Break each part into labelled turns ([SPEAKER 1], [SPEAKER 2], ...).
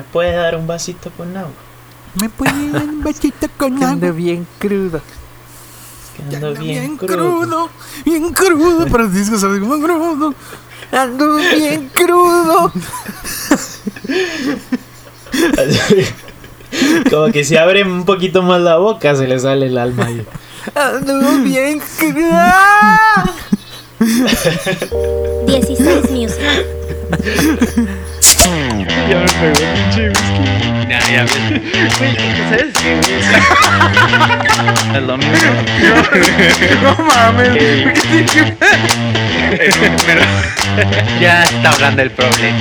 [SPEAKER 1] ¿Me puede dar un vasito con agua?
[SPEAKER 2] ¿Me puede dar un vasito con agua?
[SPEAKER 3] ando bien crudo.
[SPEAKER 1] Ando bien,
[SPEAKER 2] bien
[SPEAKER 1] crudo.
[SPEAKER 2] crudo, bien crudo. Pero el disco sale como crudo.
[SPEAKER 3] Ando bien crudo.
[SPEAKER 1] Como que si abre un poquito más la boca se le sale el alma ahí.
[SPEAKER 3] Ando bien crudo.
[SPEAKER 4] 16 Music.
[SPEAKER 1] Ya me pegó pinche whisky. Nah, ya me... Güey, ¿sabes qué, güey? Es lo mismo.
[SPEAKER 3] No mames.
[SPEAKER 1] Pero...
[SPEAKER 3] Ya está hablando el problema.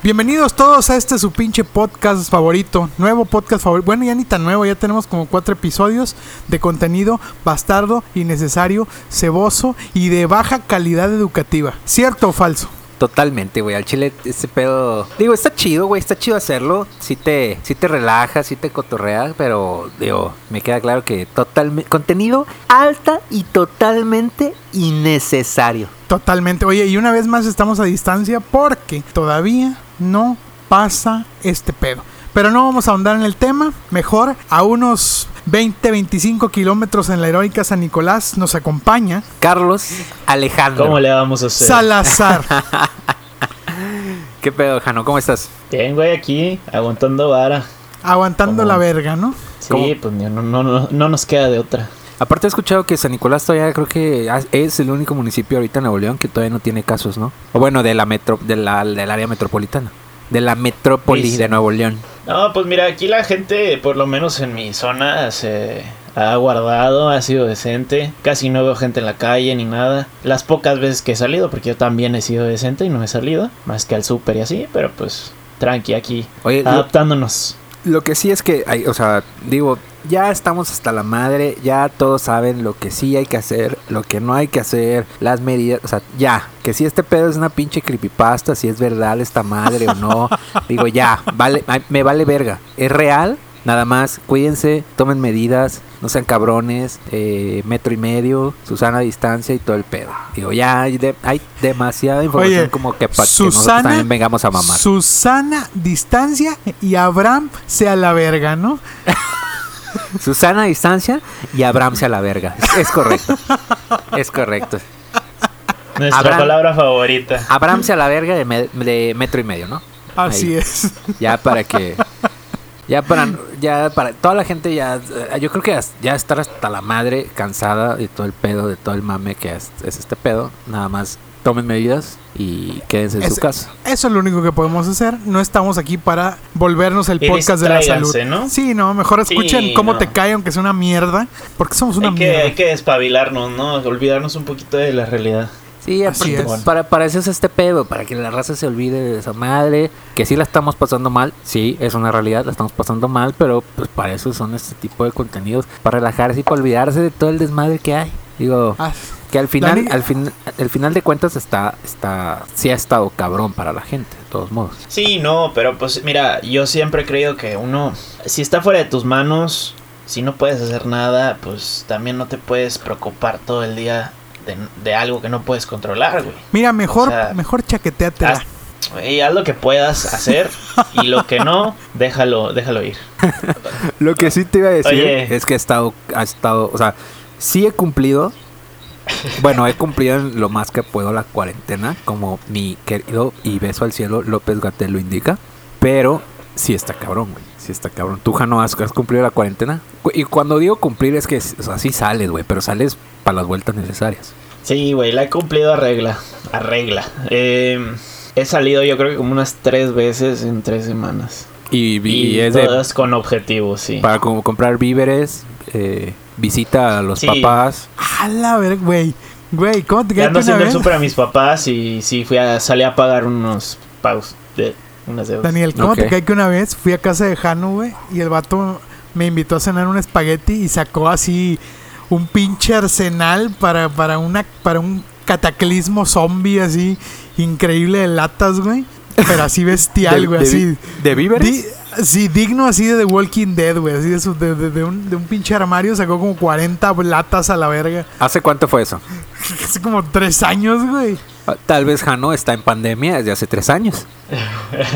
[SPEAKER 2] Bienvenidos todos a este su pinche podcast favorito, nuevo podcast favorito. Bueno, ya ni tan nuevo, ya tenemos como cuatro episodios de contenido bastardo, innecesario, ceboso y de baja calidad educativa. ¿Cierto o falso?
[SPEAKER 3] Totalmente, güey. Al chile, ese pedo. Digo, está chido, güey. Está chido hacerlo. Sí te, sí te relaja, sí te cotorrea. Pero, digo, me queda claro que totalmente. Contenido alta y totalmente innecesario.
[SPEAKER 2] Totalmente. Oye, y una vez más estamos a distancia porque todavía no pasa este pedo. Pero no vamos a ahondar en el tema. Mejor, a unos 20, 25 kilómetros en la heroica San Nicolás nos acompaña
[SPEAKER 3] Carlos Alejandro.
[SPEAKER 1] ¿Cómo le vamos a hacer?
[SPEAKER 2] Salazar.
[SPEAKER 3] ¿Qué pedo, Jano? ¿Cómo estás?
[SPEAKER 1] Bien, güey, aquí, aguantando vara.
[SPEAKER 2] aguantando
[SPEAKER 1] ¿Cómo?
[SPEAKER 2] la verga, ¿no?
[SPEAKER 1] Sí,
[SPEAKER 3] ¿Cómo?
[SPEAKER 1] pues no, no, no, no nos queda de otra.
[SPEAKER 3] Aparte he escuchado que San Nicolás todavía creo que es el único municipio ahorita en Nuevo León que todavía no tiene casos, ¿no? O bueno, de la metro, de la, del área metropolitana. De la metrópoli
[SPEAKER 1] Sí, sí.
[SPEAKER 3] de Nuevo León.
[SPEAKER 1] No, pues mira, aquí la gente, por lo menos en mi zona, se ha guardado, ha sido decente. Casi no veo gente en la calle ni nada. Las pocas veces que he salido, porque yo también he sido decente y no he salido, más que al súper y así, pero pues tranqui aquí,
[SPEAKER 3] Oye, lo-
[SPEAKER 1] adaptándonos.
[SPEAKER 3] Lo que sí es que, hay, o sea, digo, ya estamos hasta la madre, ya todos saben lo que sí hay que hacer, lo que no hay que hacer, las medidas, o sea, ya, que si este pedo es una pinche creepypasta, si es verdad esta madre o no, digo, ya, vale, me vale verga, es real, nada más, cuídense, tomen medidas, no sean cabrones, eh, metro y medio, Susana a distancia y todo el pedo. Digo, ya hay, de- hay demasiada información
[SPEAKER 2] Oye,
[SPEAKER 3] como que para que nosotros también vengamos a mamar.
[SPEAKER 2] Susana, distancia y Abraham sea la verga, ¿no?
[SPEAKER 3] Susana a distancia y Abraham a la verga. Es, es correcto. Es correcto.
[SPEAKER 1] Nuestra
[SPEAKER 3] Abraham.
[SPEAKER 1] palabra favorita.
[SPEAKER 3] Abraham a la verga de, me- de metro y medio, ¿no?
[SPEAKER 2] Así
[SPEAKER 3] Ahí.
[SPEAKER 2] es.
[SPEAKER 3] Ya para que. Ya para, ya para toda la gente ya, yo creo que ya estar hasta la madre cansada de todo el pedo, de todo el mame que es, es este pedo, nada más tomen medidas y quédense en
[SPEAKER 2] Es-
[SPEAKER 3] su casa.
[SPEAKER 2] Eso es lo único que podemos hacer. No estamos aquí para volvernos el
[SPEAKER 1] Y
[SPEAKER 2] podcast de la salud.
[SPEAKER 1] ¿no?
[SPEAKER 2] Sí, no, mejor escuchen
[SPEAKER 1] Sí,
[SPEAKER 2] cómo
[SPEAKER 1] no.
[SPEAKER 2] te cae, aunque sea una mierda. Porque somos una
[SPEAKER 1] Hay que,
[SPEAKER 2] mierda.
[SPEAKER 1] hay que despabilarnos, ¿no? Olvidarnos un poquito de la realidad.
[SPEAKER 3] Sí,
[SPEAKER 2] Así
[SPEAKER 3] aparte,
[SPEAKER 2] es.
[SPEAKER 3] para, para eso es este pedo, para que la raza se olvide de esa madre, que sí la estamos pasando mal, sí, es una realidad, la estamos pasando mal, pero pues para eso son este tipo de contenidos, para relajarse y para olvidarse de todo el desmadre que hay. Digo,
[SPEAKER 2] Ah,
[SPEAKER 3] que al final, al fin, al final de cuentas está, está, sí ha estado cabrón para la gente, de todos modos.
[SPEAKER 1] Sí, no, pero pues mira, yo siempre he creído que uno, si está fuera de tus manos, si no puedes hacer nada, pues también no te puedes preocupar todo el día de, de algo que no puedes controlar, güey.
[SPEAKER 2] mira, mejor,
[SPEAKER 1] O sea,
[SPEAKER 2] mejor chaqueteatela.
[SPEAKER 1] Haz, güey, haz lo que puedas hacer y lo que no, déjalo, déjalo ir.
[SPEAKER 3] Lo que sí te iba a decir
[SPEAKER 1] Oye.
[SPEAKER 3] es que he estado, ha estado, o sea, sí he cumplido, bueno, he cumplido lo más que puedo la cuarentena, como mi querido y beso al cielo López Gatel lo indica, pero sí está cabrón, güey, sí está cabrón. ¿Tú, Jano, has, has cumplido la cuarentena? Cu- Y cuando digo cumplir es que, o sea, sí sales, güey, pero sales para las vueltas necesarias.
[SPEAKER 1] Sí, güey, la he cumplido a regla, a regla. Eh, he salido yo creo que como unas tres veces en tres semanas.
[SPEAKER 3] Y, y
[SPEAKER 1] Y,
[SPEAKER 3] es de,
[SPEAKER 1] todas con objetivos, sí.
[SPEAKER 3] para como comprar víveres, eh, visita a los
[SPEAKER 1] Sí.
[SPEAKER 2] A
[SPEAKER 3] papás.
[SPEAKER 2] Ah, la verga, güey. Güey, ¿cómo te cae
[SPEAKER 1] ando
[SPEAKER 2] que una
[SPEAKER 1] haciendo el súper a mis papás y sí, fui a, salí a pagar unos pagos de unas deudas.
[SPEAKER 2] Daniel, ¿cómo te
[SPEAKER 3] Ok.
[SPEAKER 2] cae que una vez fui a casa de Jano, güey? Y el vato me invitó a cenar un espagueti y sacó así un pinche arsenal para, para, una, para un cataclismo zombie así increíble de latas, güey. Pero así bestial,
[SPEAKER 3] ¿De-
[SPEAKER 2] güey,
[SPEAKER 3] de
[SPEAKER 2] así.
[SPEAKER 3] vi- ¿De víveres?
[SPEAKER 2] Sí, digno así de The Walking Dead, güey. Así de, su- de, de- de un, de un pinche armario sacó como 40 latas a la verga.
[SPEAKER 3] ¿Hace cuánto fue eso?
[SPEAKER 2] Hace como tres años, güey.
[SPEAKER 3] Ah, Tal vez Jano está en pandemia desde hace tres años.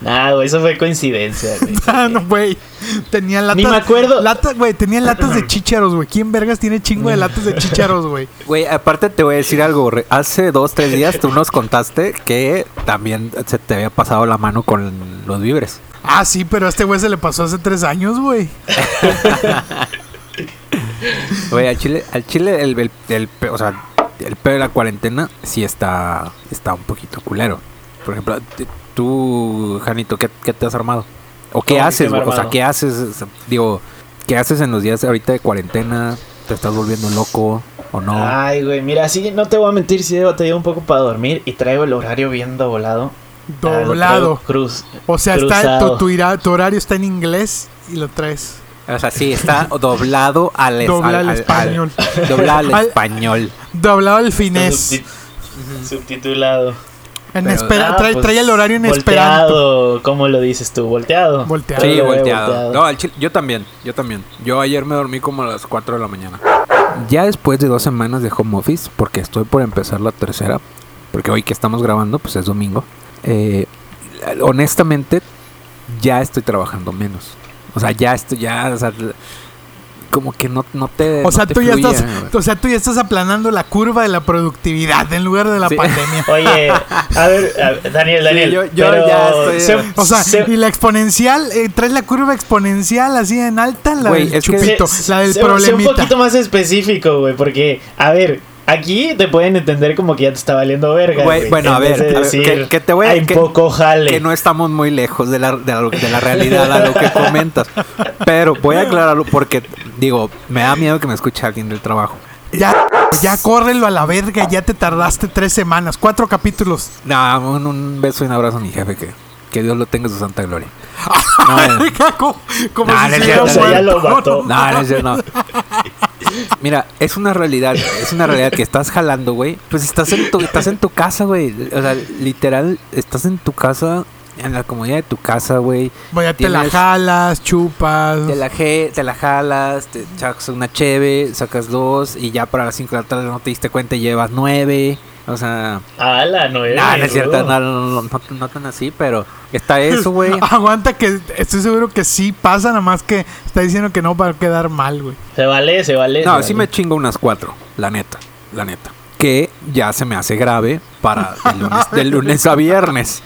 [SPEAKER 1] Nah, güey, eso fue coincidencia, güey.
[SPEAKER 2] Ah, no, güey. Tenía latas.
[SPEAKER 1] Ni me acuerdo.
[SPEAKER 2] Latas, güey. Tenía latas de chícharos, güey. ¿Quién vergas tiene chingo de latas de chícharos, güey?
[SPEAKER 3] Güey, aparte te voy a decir algo. Hace dos, tres días tú nos contaste que también se te había pasado la mano con los víveres.
[SPEAKER 2] Ah, sí, pero a este güey se le pasó hace tres años, güey.
[SPEAKER 3] Güey, al chile, al chile el, el, o sea, el pedo de la cuarentena sí está, está un poquito culero. Por ejemplo, tú, Janito, ¿qué, qué te has armado? ¿O qué
[SPEAKER 1] ¿Cómo que
[SPEAKER 3] haces? O sea? ¿qué haces? Digo, ¿qué haces en los días ahorita de cuarentena? ¿Te estás volviendo loco o no?
[SPEAKER 1] Ay, güey, mira, sí, no te voy a mentir, sí he batallado un poco para dormir y traigo el horario bien doblado. Ah,
[SPEAKER 2] Doblado.
[SPEAKER 1] Cruz.
[SPEAKER 2] O sea, está, tu, tu, ira- tu horario está en inglés y lo traes.
[SPEAKER 3] O sea, sí, está doblado al, es-
[SPEAKER 2] Dobla
[SPEAKER 3] al-
[SPEAKER 2] al
[SPEAKER 3] al-
[SPEAKER 2] español.
[SPEAKER 3] al- doblado al
[SPEAKER 2] Al-
[SPEAKER 3] español.
[SPEAKER 2] Doblado al finés.
[SPEAKER 1] Subtit- Subtitulado.
[SPEAKER 2] En
[SPEAKER 3] Pero-
[SPEAKER 2] espera,
[SPEAKER 1] Ah,
[SPEAKER 2] trae,
[SPEAKER 1] pues,
[SPEAKER 2] trae el horario en esperanto.
[SPEAKER 1] Volteado, ¿cómo lo dices tú? ¿Volteado?
[SPEAKER 2] Volteado.
[SPEAKER 3] Sí, volteado. No, al chile- yo también, yo también. Yo ayer me dormí como a las 4 de la mañana. Ya después de dos semanas de home office, porque estoy por empezar la tercera, porque hoy que estamos grabando, pues es domingo. Eh, honestamente, ya estoy trabajando menos. O sea, ya estoy, ya, o sea, como que no, no te.
[SPEAKER 2] O
[SPEAKER 3] no
[SPEAKER 2] sea,
[SPEAKER 3] te
[SPEAKER 2] tú ya estás, o sea, tú ya estás aplanando la curva de la productividad en lugar de la
[SPEAKER 3] Sí.
[SPEAKER 2] pandemia.
[SPEAKER 1] Oye, a ver, a ver, Daniel, Daniel.
[SPEAKER 3] yo- yo
[SPEAKER 1] pero
[SPEAKER 3] ya estoy-
[SPEAKER 1] se-
[SPEAKER 2] O sea,
[SPEAKER 1] se-
[SPEAKER 2] y la exponencial, eh, traes la curva exponencial así en alta, la del chupito,
[SPEAKER 1] se-
[SPEAKER 2] la del
[SPEAKER 1] se- sé
[SPEAKER 2] problemita.
[SPEAKER 1] un poquito más específico, güey, porque, a ver, aquí te pueden entender como que ya te está valiendo verga.
[SPEAKER 3] Güey,
[SPEAKER 1] güey,
[SPEAKER 3] bueno,
[SPEAKER 1] en
[SPEAKER 3] a ver,
[SPEAKER 1] de
[SPEAKER 3] a ver,
[SPEAKER 1] decir,
[SPEAKER 3] que- que te voy a-
[SPEAKER 1] Hay
[SPEAKER 3] que-
[SPEAKER 1] poco jale.
[SPEAKER 3] que no estamos muy lejos de la, de la, de la realidad a lo que comentas. Pero voy a aclararlo porque, digo, me da miedo que me escuche alguien del trabajo.
[SPEAKER 2] Ya, ya córrelo a la verga, ya te tardaste tres semanas, cuatro capítulos.
[SPEAKER 3] No, un, un beso y un abrazo a mi jefe, que, que Dios lo tenga en su santa gloria. No, eh,
[SPEAKER 2] como como
[SPEAKER 3] Nah,
[SPEAKER 2] si
[SPEAKER 3] no
[SPEAKER 2] se
[SPEAKER 1] ya lo mató.
[SPEAKER 3] no, no. Mira, es una realidad, es una realidad que estás jalando, güey. Pues estás en tu, estás en tu casa, güey. O sea, literal, estás en tu casa, en la comodidad de tu casa, güey.
[SPEAKER 2] Vaya, te la jalas, chupas.
[SPEAKER 3] Te la, te la jalas, te sacas una cheve, sacas dos y ya para las 5 de la tarde no te diste cuenta y llevas nueve. O sea,
[SPEAKER 1] A la nueve.
[SPEAKER 3] nah, no es cierto, no, no, no, no, no tan así, pero está eso, güey.
[SPEAKER 2] Aguanta que estoy seguro que sí pasa, nada más que está diciendo que no para quedar mal, güey.
[SPEAKER 1] Se vale, se vale.
[SPEAKER 3] No,
[SPEAKER 1] se
[SPEAKER 3] sí
[SPEAKER 1] vale.
[SPEAKER 3] me chingo unas cuatro, la neta, la neta. Que ya se me hace grave para el lunes, de lunes a viernes.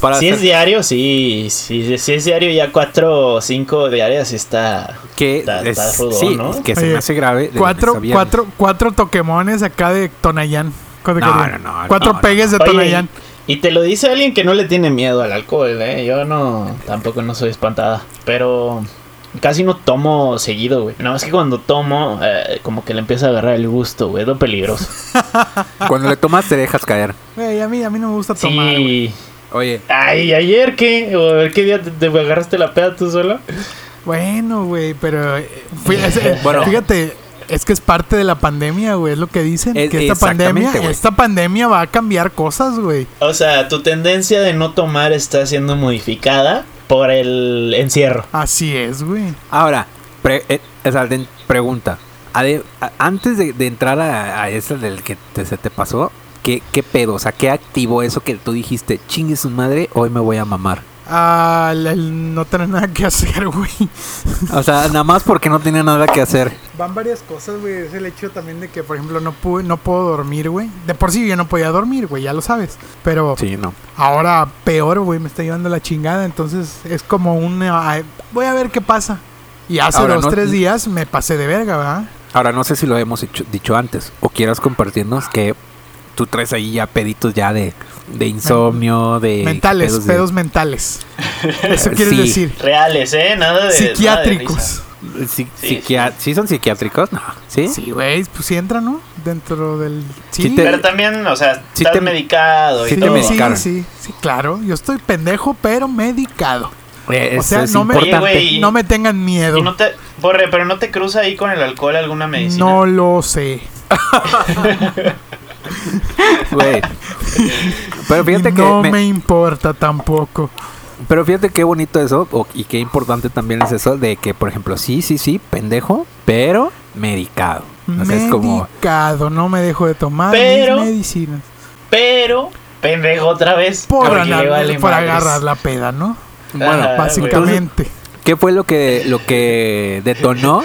[SPEAKER 3] Para
[SPEAKER 1] Si es diario, sí, sí. Si es diario, ya cuatro o cinco diarias está.
[SPEAKER 3] que
[SPEAKER 1] está-
[SPEAKER 3] es-
[SPEAKER 1] está rudón,
[SPEAKER 3] sí,
[SPEAKER 1] ¿no?
[SPEAKER 3] que se
[SPEAKER 2] Oye,
[SPEAKER 3] me hace grave. de
[SPEAKER 2] Cuatro,
[SPEAKER 3] a
[SPEAKER 2] cuatro, cuatro toquemones acá de Tonayán. ¿Cuánto
[SPEAKER 3] No,
[SPEAKER 2] querían?
[SPEAKER 3] no, no,
[SPEAKER 2] Cuatro
[SPEAKER 3] no, no.
[SPEAKER 2] pegues de Tonayán.
[SPEAKER 1] y te lo dice alguien que no le tiene miedo al alcohol, ¿eh? Yo no, tampoco no soy espantada. Pero casi no tomo seguido, güey. Nada más que cuando tomo, eh, como que le empieza a agarrar el gusto, güey. Es lo peligroso.
[SPEAKER 3] Cuando le tomas te dejas caer.
[SPEAKER 2] Güey, a mí, a mí no me gusta tomar.
[SPEAKER 1] Sí.
[SPEAKER 3] Oye,
[SPEAKER 1] Ay, ¿ayer qué? ¿O qué día te, te agarraste la peda tú sola?
[SPEAKER 2] Bueno, güey, pero eh, fui- es-
[SPEAKER 3] Bueno.
[SPEAKER 2] fíjate, es que es parte de la pandemia, güey, es lo que dicen,
[SPEAKER 3] Es-
[SPEAKER 2] que esta
[SPEAKER 3] exactamente,
[SPEAKER 2] pandemia, esta pandemia va a cambiar cosas, güey.
[SPEAKER 1] O sea, tu tendencia de no tomar está siendo modificada por el encierro.
[SPEAKER 2] Así es, güey.
[SPEAKER 3] ahora, pre- eh, o sea, de- pregunta. Ade- a- antes de, de entrar a, a eso del que te- se te pasó, ¿qué, ¿qué pedo? O sea, ¿qué activó eso que tú dijiste? Chingue su madre, hoy me voy a mamar.
[SPEAKER 2] Ah, no tener nada que hacer, güey.
[SPEAKER 3] O sea, nada más porque no tenía nada que hacer.
[SPEAKER 2] Van varias cosas, güey. Es el hecho también de que, por ejemplo, no pude, no puedo dormir, güey. De por sí yo no podía dormir, güey, ya lo sabes. Pero
[SPEAKER 3] Sí, no.
[SPEAKER 2] ahora peor, güey, me está llevando la chingada. Entonces es como un... ay, voy a ver qué pasa. Y hace
[SPEAKER 3] Ahora,
[SPEAKER 2] dos,
[SPEAKER 3] no-
[SPEAKER 2] tres días me pasé de verga, ¿verdad?
[SPEAKER 3] Ahora, no sé si lo hemos hecho- dicho antes o quieras compartirnos que tú traes ahí ya peditos ya de, de insomnio, de...
[SPEAKER 2] mentales,
[SPEAKER 3] de-
[SPEAKER 2] pedos mentales. Eso quiere
[SPEAKER 3] Sí.
[SPEAKER 2] decir.
[SPEAKER 1] Reales, ¿eh? Nada de.
[SPEAKER 2] Psiquiátricos.
[SPEAKER 1] nada de.
[SPEAKER 3] Sí,
[SPEAKER 1] Sí,
[SPEAKER 3] psiquia- ¿Sí son psiquiátricos? No. ¿Sí?
[SPEAKER 2] Sí, güey, pues sí entra, ¿no? Dentro del... Sí,
[SPEAKER 3] Sí te-
[SPEAKER 1] Pero también, o sea,
[SPEAKER 3] Sí
[SPEAKER 1] estás
[SPEAKER 3] te-
[SPEAKER 1] medicado y
[SPEAKER 3] sí
[SPEAKER 2] sí,
[SPEAKER 3] te
[SPEAKER 1] todo.
[SPEAKER 2] sí, sí, sí, claro. Yo estoy pendejo, pero medicado.
[SPEAKER 3] Eh,
[SPEAKER 2] O sea,
[SPEAKER 3] es
[SPEAKER 2] no me- No me tengan miedo.
[SPEAKER 1] Y no te. Borre, pero no te cruza ahí con el alcohol alguna medicina.
[SPEAKER 2] No lo sé.
[SPEAKER 3] Güey. Pero fíjate
[SPEAKER 2] Y
[SPEAKER 3] que...
[SPEAKER 2] no
[SPEAKER 3] me-
[SPEAKER 2] me... importa tampoco.
[SPEAKER 3] Pero fíjate qué bonito eso o- y qué importante también es eso de que, por ejemplo, sí, sí, sí, pendejo, pero medicado. O sea, es como-
[SPEAKER 2] Medicado, no me dejo de tomar
[SPEAKER 1] Pero-
[SPEAKER 2] mis medicinas.
[SPEAKER 1] Pero, pendejo otra vez.
[SPEAKER 2] Por,
[SPEAKER 1] porque
[SPEAKER 2] anar-
[SPEAKER 1] le vale
[SPEAKER 2] por
[SPEAKER 1] madres.
[SPEAKER 2] agarrar la peda, ¿no?
[SPEAKER 3] Bueno,
[SPEAKER 1] Ajá,
[SPEAKER 2] Básicamente.
[SPEAKER 3] ¿qué fue lo que, lo que detonó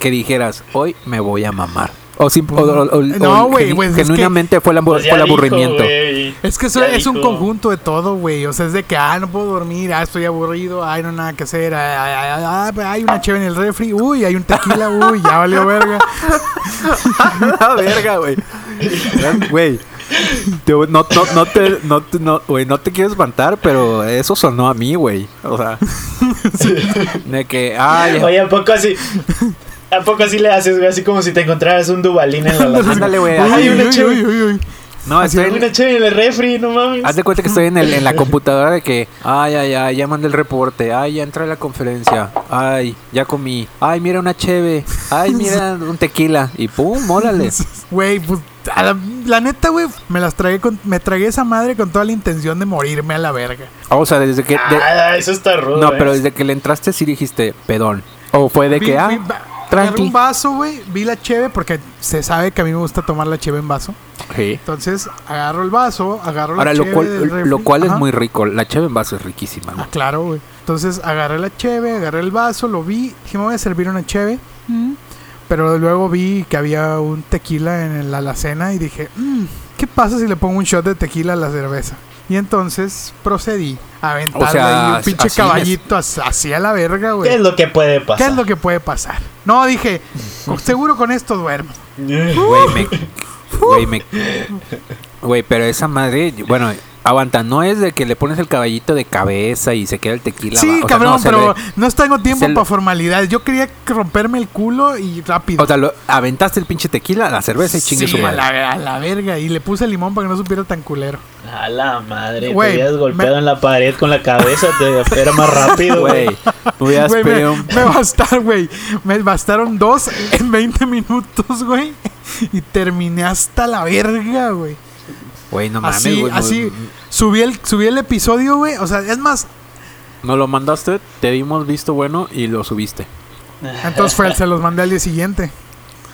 [SPEAKER 3] que dijeras, hoy me voy a mamar? O, sim- o- o- o-
[SPEAKER 2] No,
[SPEAKER 3] o
[SPEAKER 2] güey,
[SPEAKER 3] genu-
[SPEAKER 2] pues, es que-
[SPEAKER 3] genuinamente fue el,
[SPEAKER 1] Pues dijo,
[SPEAKER 3] aburrimiento.
[SPEAKER 2] Es que eso es un conjunto de todo, güey. O sea, es de que, ah, no puedo dormir, ah, estoy aburrido, ay, no hay nada que hacer, ah, ah, ah, ah, hay una cheve en el refri, uy, hay un tequila, uy, ya valió verga.
[SPEAKER 3] la verga, güey. Güey. No, no, no te, no, no, güey, no te quiero espantar, pero eso sonó a mí, güey. O sea, de que, ay,
[SPEAKER 1] Oye, ¿a poco así? ¿A poco así le haces, güey? Así como si te encontraras un dubalín en la lata.
[SPEAKER 3] ándale, güey.
[SPEAKER 1] Ay, una chévere.
[SPEAKER 3] No,
[SPEAKER 2] así,
[SPEAKER 3] estoy en-
[SPEAKER 1] Una chévere en el refri, no mames.
[SPEAKER 3] Haz de cuenta que estoy en, el, en la computadora de que, ay, ay, ay, ya mandé el reporte, ay, ya entré a la conferencia, ay, ya comí, ay, mira una cheve, ay, mira un tequila, y pum, órale.
[SPEAKER 2] Güey, pues, a la, la neta, güey, me las tragué con, me tragué esa madre con toda la intención de morirme a la verga.
[SPEAKER 3] O sea, desde que... de-
[SPEAKER 1] Ah, eso está rudo.
[SPEAKER 3] no,
[SPEAKER 1] eh.
[SPEAKER 3] pero desde que le entraste sí dijiste, pedón. O fue de
[SPEAKER 2] Vi-
[SPEAKER 3] que, ah,
[SPEAKER 2] agarré
[SPEAKER 3] tranqui.
[SPEAKER 2] un vaso, güey, vi la cheve porque se sabe que a mí me gusta tomar la cheve en vaso.
[SPEAKER 3] Sí.
[SPEAKER 2] Entonces, agarro el vaso, agarro
[SPEAKER 3] Ahora,
[SPEAKER 2] la
[SPEAKER 3] lo
[SPEAKER 2] cheve
[SPEAKER 3] cual,
[SPEAKER 2] del
[SPEAKER 3] lo cual es muy rico, la cheve en vaso es riquísima, ¿no?
[SPEAKER 2] Ah, claro, güey. Entonces agarré la cheve, agarré el vaso, lo vi, dije, me voy a servir una cheve. Mm. Pero luego vi que había un tequila en la alacena y dije, "Mm, ¿qué pasa si le pongo un shot de tequila a la cerveza? Y entonces procedí a aventarle
[SPEAKER 3] O sea,
[SPEAKER 2] ahí un pinche
[SPEAKER 3] así
[SPEAKER 2] caballito as- así a la verga, güey.
[SPEAKER 1] ¿Qué es lo que puede pasar?
[SPEAKER 2] ¿Qué es lo que puede pasar? No, dije, "Con- seguro con esto duermo.
[SPEAKER 3] Güey, me... Güey, me... Güey, pero esa madre, bueno, aguanta, no es de que le pones el caballito de cabeza y se queda el tequila.
[SPEAKER 2] Sí,
[SPEAKER 3] sea,
[SPEAKER 2] cabrón,
[SPEAKER 3] no,
[SPEAKER 2] pero
[SPEAKER 3] le-
[SPEAKER 2] no tengo tiempo para formalidades. Yo quería romperme el culo y rápido.
[SPEAKER 3] O sea, lo- aventaste el pinche tequila, la cerveza y chingue
[SPEAKER 2] Sí,
[SPEAKER 3] su madre.
[SPEAKER 2] A la, a la verga. Y le puse limón para que no supiera tan culero.
[SPEAKER 1] A la madre.
[SPEAKER 2] Güey,
[SPEAKER 1] te habías golpeado
[SPEAKER 2] me-
[SPEAKER 1] en la pared con la cabeza, te era más rápido,
[SPEAKER 3] Güey, hubieras
[SPEAKER 2] me,
[SPEAKER 3] un-
[SPEAKER 2] güey. Me bastaron dos en 20 minutos, güey. Y terminé hasta la verga, güey.
[SPEAKER 3] Güey, no mames,
[SPEAKER 2] Así,
[SPEAKER 3] güey.
[SPEAKER 2] Subí el, subí el episodio, güey. O sea, es más,
[SPEAKER 3] Nos lo mandaste, te dimos visto bueno y lo subiste.
[SPEAKER 2] entonces fue, se los mandé al día siguiente.